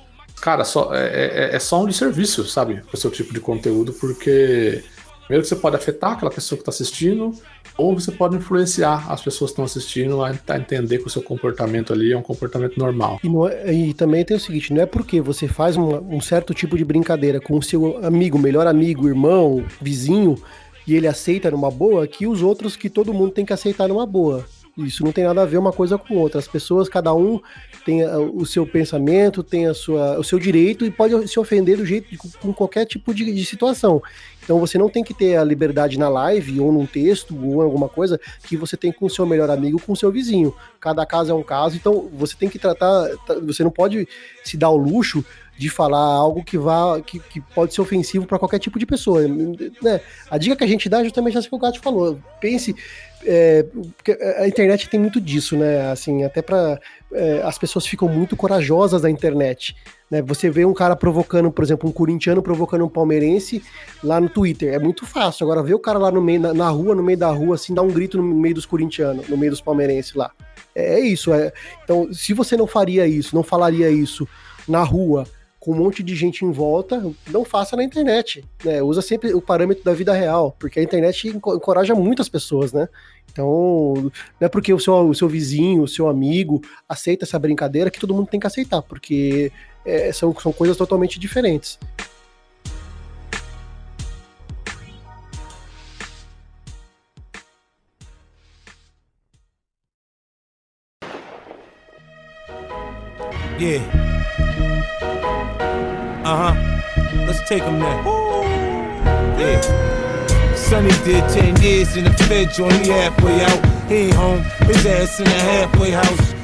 cara, só, é, é, é só um de serviço, sabe? Pro seu tipo de conteúdo, porque primeiro que você pode afetar aquela pessoa que está assistindo, ou você pode influenciar as pessoas que estão assistindo a, a, entender que o seu comportamento ali é um comportamento normal. E, é, e também tem o seguinte, não é porque você faz uma, um certo tipo de brincadeira com o seu amigo, melhor amigo, irmão, vizinho, e ele aceita numa boa, que os outros que todo mundo tem que aceitar numa boa. Isso não tem nada a ver uma coisa com outra. As pessoas, cada um tem o seu pensamento, tem a sua, o seu direito e pode se ofender do jeito com qualquer tipo de, de situação. Então você não tem que ter a liberdade na live ou num texto ou alguma coisa que você tem com o seu melhor amigo, com o seu vizinho. Cada caso é um caso, então você tem que tratar, você não pode se dar o luxo de falar algo que vá que, que pode ser ofensivo para qualquer tipo de pessoa. Né? A dica que a gente dá é justamente essa que o Gato falou. Pense é, a internet tem muito disso, né? Assim, até para é, as pessoas ficam muito corajosas na internet. Né? Você vê um cara provocando, por exemplo, um corintiano provocando um palmeirense lá no Twitter. É muito fácil. Agora, ver o cara lá no meio, na, na rua, no meio da rua, assim, dar um grito no meio dos corintianos, no meio dos palmeirenses lá. É, é isso. É. Então, se você não faria isso, não falaria isso na rua, com um monte de gente em volta, não faça na internet. Né? Usa sempre o parâmetro da vida real, porque a internet encoraja muitas pessoas, né? Então, não é porque o seu, o seu vizinho, o seu amigo aceita essa brincadeira que todo mundo tem que aceitar, porque é, são, são coisas totalmente diferentes. Yeah. Uh huh. Let's take him there. Yeah. Sonny did 10 years in the Fed joint, he halfway out. He ain't home, his ass in a halfway house.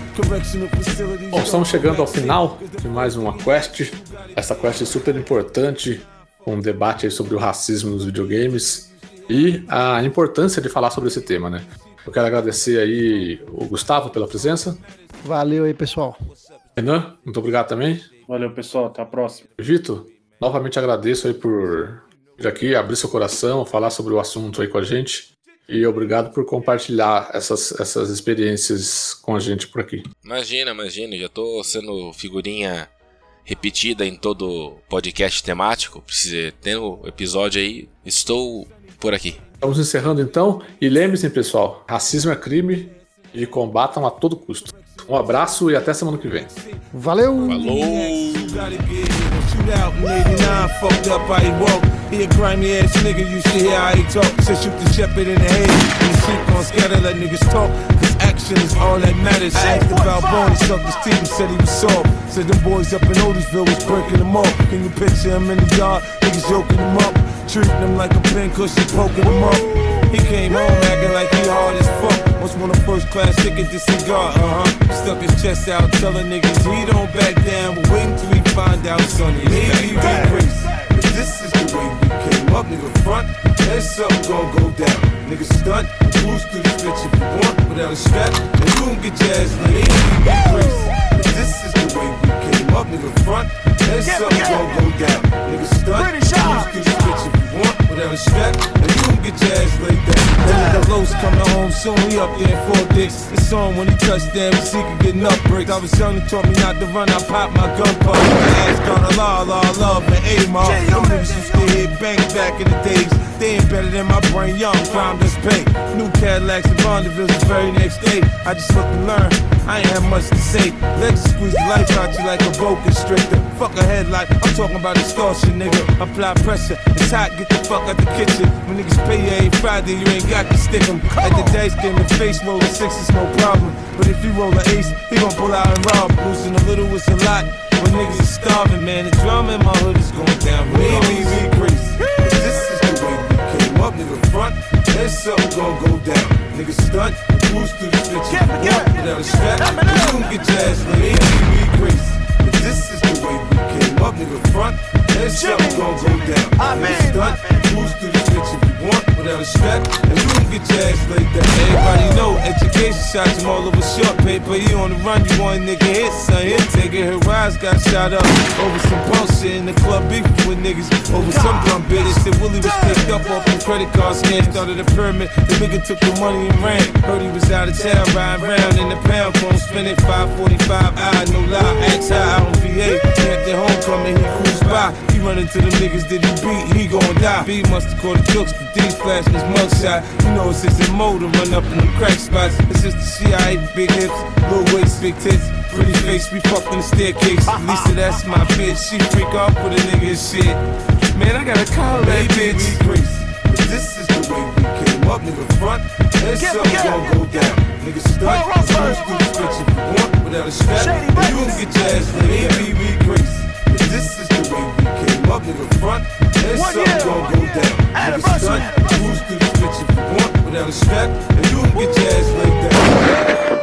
Bom, estamos chegando ao final de mais uma quest. Essa quest é super importante, com um debate sobre o racismo nos videogames e a importância de falar sobre esse tema, né? Eu quero agradecer aí o Gustavo pela presença. Valeu aí, pessoal. Renan, muito obrigado também. Valeu, pessoal. Até a próxima. Vitor, novamente agradeço aí por vir aqui, abrir seu coração, falar sobre o assunto aí com a gente. E obrigado por compartilhar essas, essas experiências com a gente por aqui. Imagina, imagina. Já tô sendo figurinha repetida em todo podcast temático. Precisa ter um episódio aí. Estou por aqui. Estamos encerrando então. E lembre-se, pessoal: racismo é crime e combatam a todo custo. Um abraço e até semana que vem. Valeu! Falou! He a grimy ass nigga, you should hear how he talk. Said shoot the shepherd in the head. He sleep on scatter, let niggas talk. Cause action is all that matters. His teeth and said he was soft. Said them boys up in Otisville was breaking them off. Can you picture him in the yard? Niggas yoking him up. Treating him like a pin cushion, poking him up. He came home acting like he hard as fuck. Must want a first class ticket to cigar, uh huh. Stuck his chest out, telling niggas he don't back down. But wait until he find out, sonny. Maybe we crazy. But this is the way we came up, nigga. Front, and something gon' go down. Nigga stunt, boost through this bitch if you want. Without a strap, and you gon' get ass. Maybe we crazy. But this is the way we came up, nigga. Front, and something gon' go down. Nigga stunt, boost through this bitch if you want. Without a strap, and you gon' get your ass laid. When the lows coming home soon, he up there in four dicks. It's on when he touched down, he see could get enough bricks. I was young, he taught me not to run, I pop my gun. My ass gone a law, law, love, and A-Mar. Them niggas used to hit bang back in the days. They ain't better than my brain, young, crime just pay. New Cadillacs and Bonneville's the very next day. I just look and learn, I ain't have much to say. Let's squeeze the life you like a boa constrictor. Fuck a headlight, I'm talking about extortion, nigga. Apply pressure, it's hot, get the fuck out the kitchen. When niggas pay you ain't Friday, you ain't got to stick 'em. At the dice game, the face roll a six is no problem. But if you roll an ace, he gon' pull out and rob. Losing a little is a lot. When niggas is starving, man, the drama in my hood is going down. Maybe we crazy. But this is the way we came up, nigga. Front, and something gon' go down. Nigga stunt, boost through the that's what you want. Now respect, you don't get jazzed. But this is the way we came up, nigga. Front, gon' go down. I mean, stunt, cruise through the switch want, without a strap, and you can get ass laid back. Everybody know, education shots him all over short paper. He on the run, you want nigga hit, son. Hit taker, her rise got shot up over some bullshit in the club beef with niggas over some dumb bitch. Said Willie was picked up off the credit card scam, started a pyramid. The nigga took the money and ran. Heard he was out of town, riding round in the pound phone, spending 545 I no lie, ask how out on VA. At the homecoming, he cruised by. He run into the niggas that he beat, he gon' die. B must have caught the jokes, but these flashing his mugshot. You know it's just a mode to run up in the crack spots. It's just the CIA, big hips, little waist, big tits. Pretty face, we fucked in the staircase. Lisa, that's my bitch. She freak off with a nigga and shit. Man, I gotta call that bitch. Grace, this is the way we came up, nigga. Front, heads up, gon' go down. Nigga, stunt, you can switch if you want without a strap. You can get this is the way we came up, nigga, front. And One something gon' go down. Nigga, stunt. Cruise through the bitch if you want, without a strap. And you can get your ass laid down.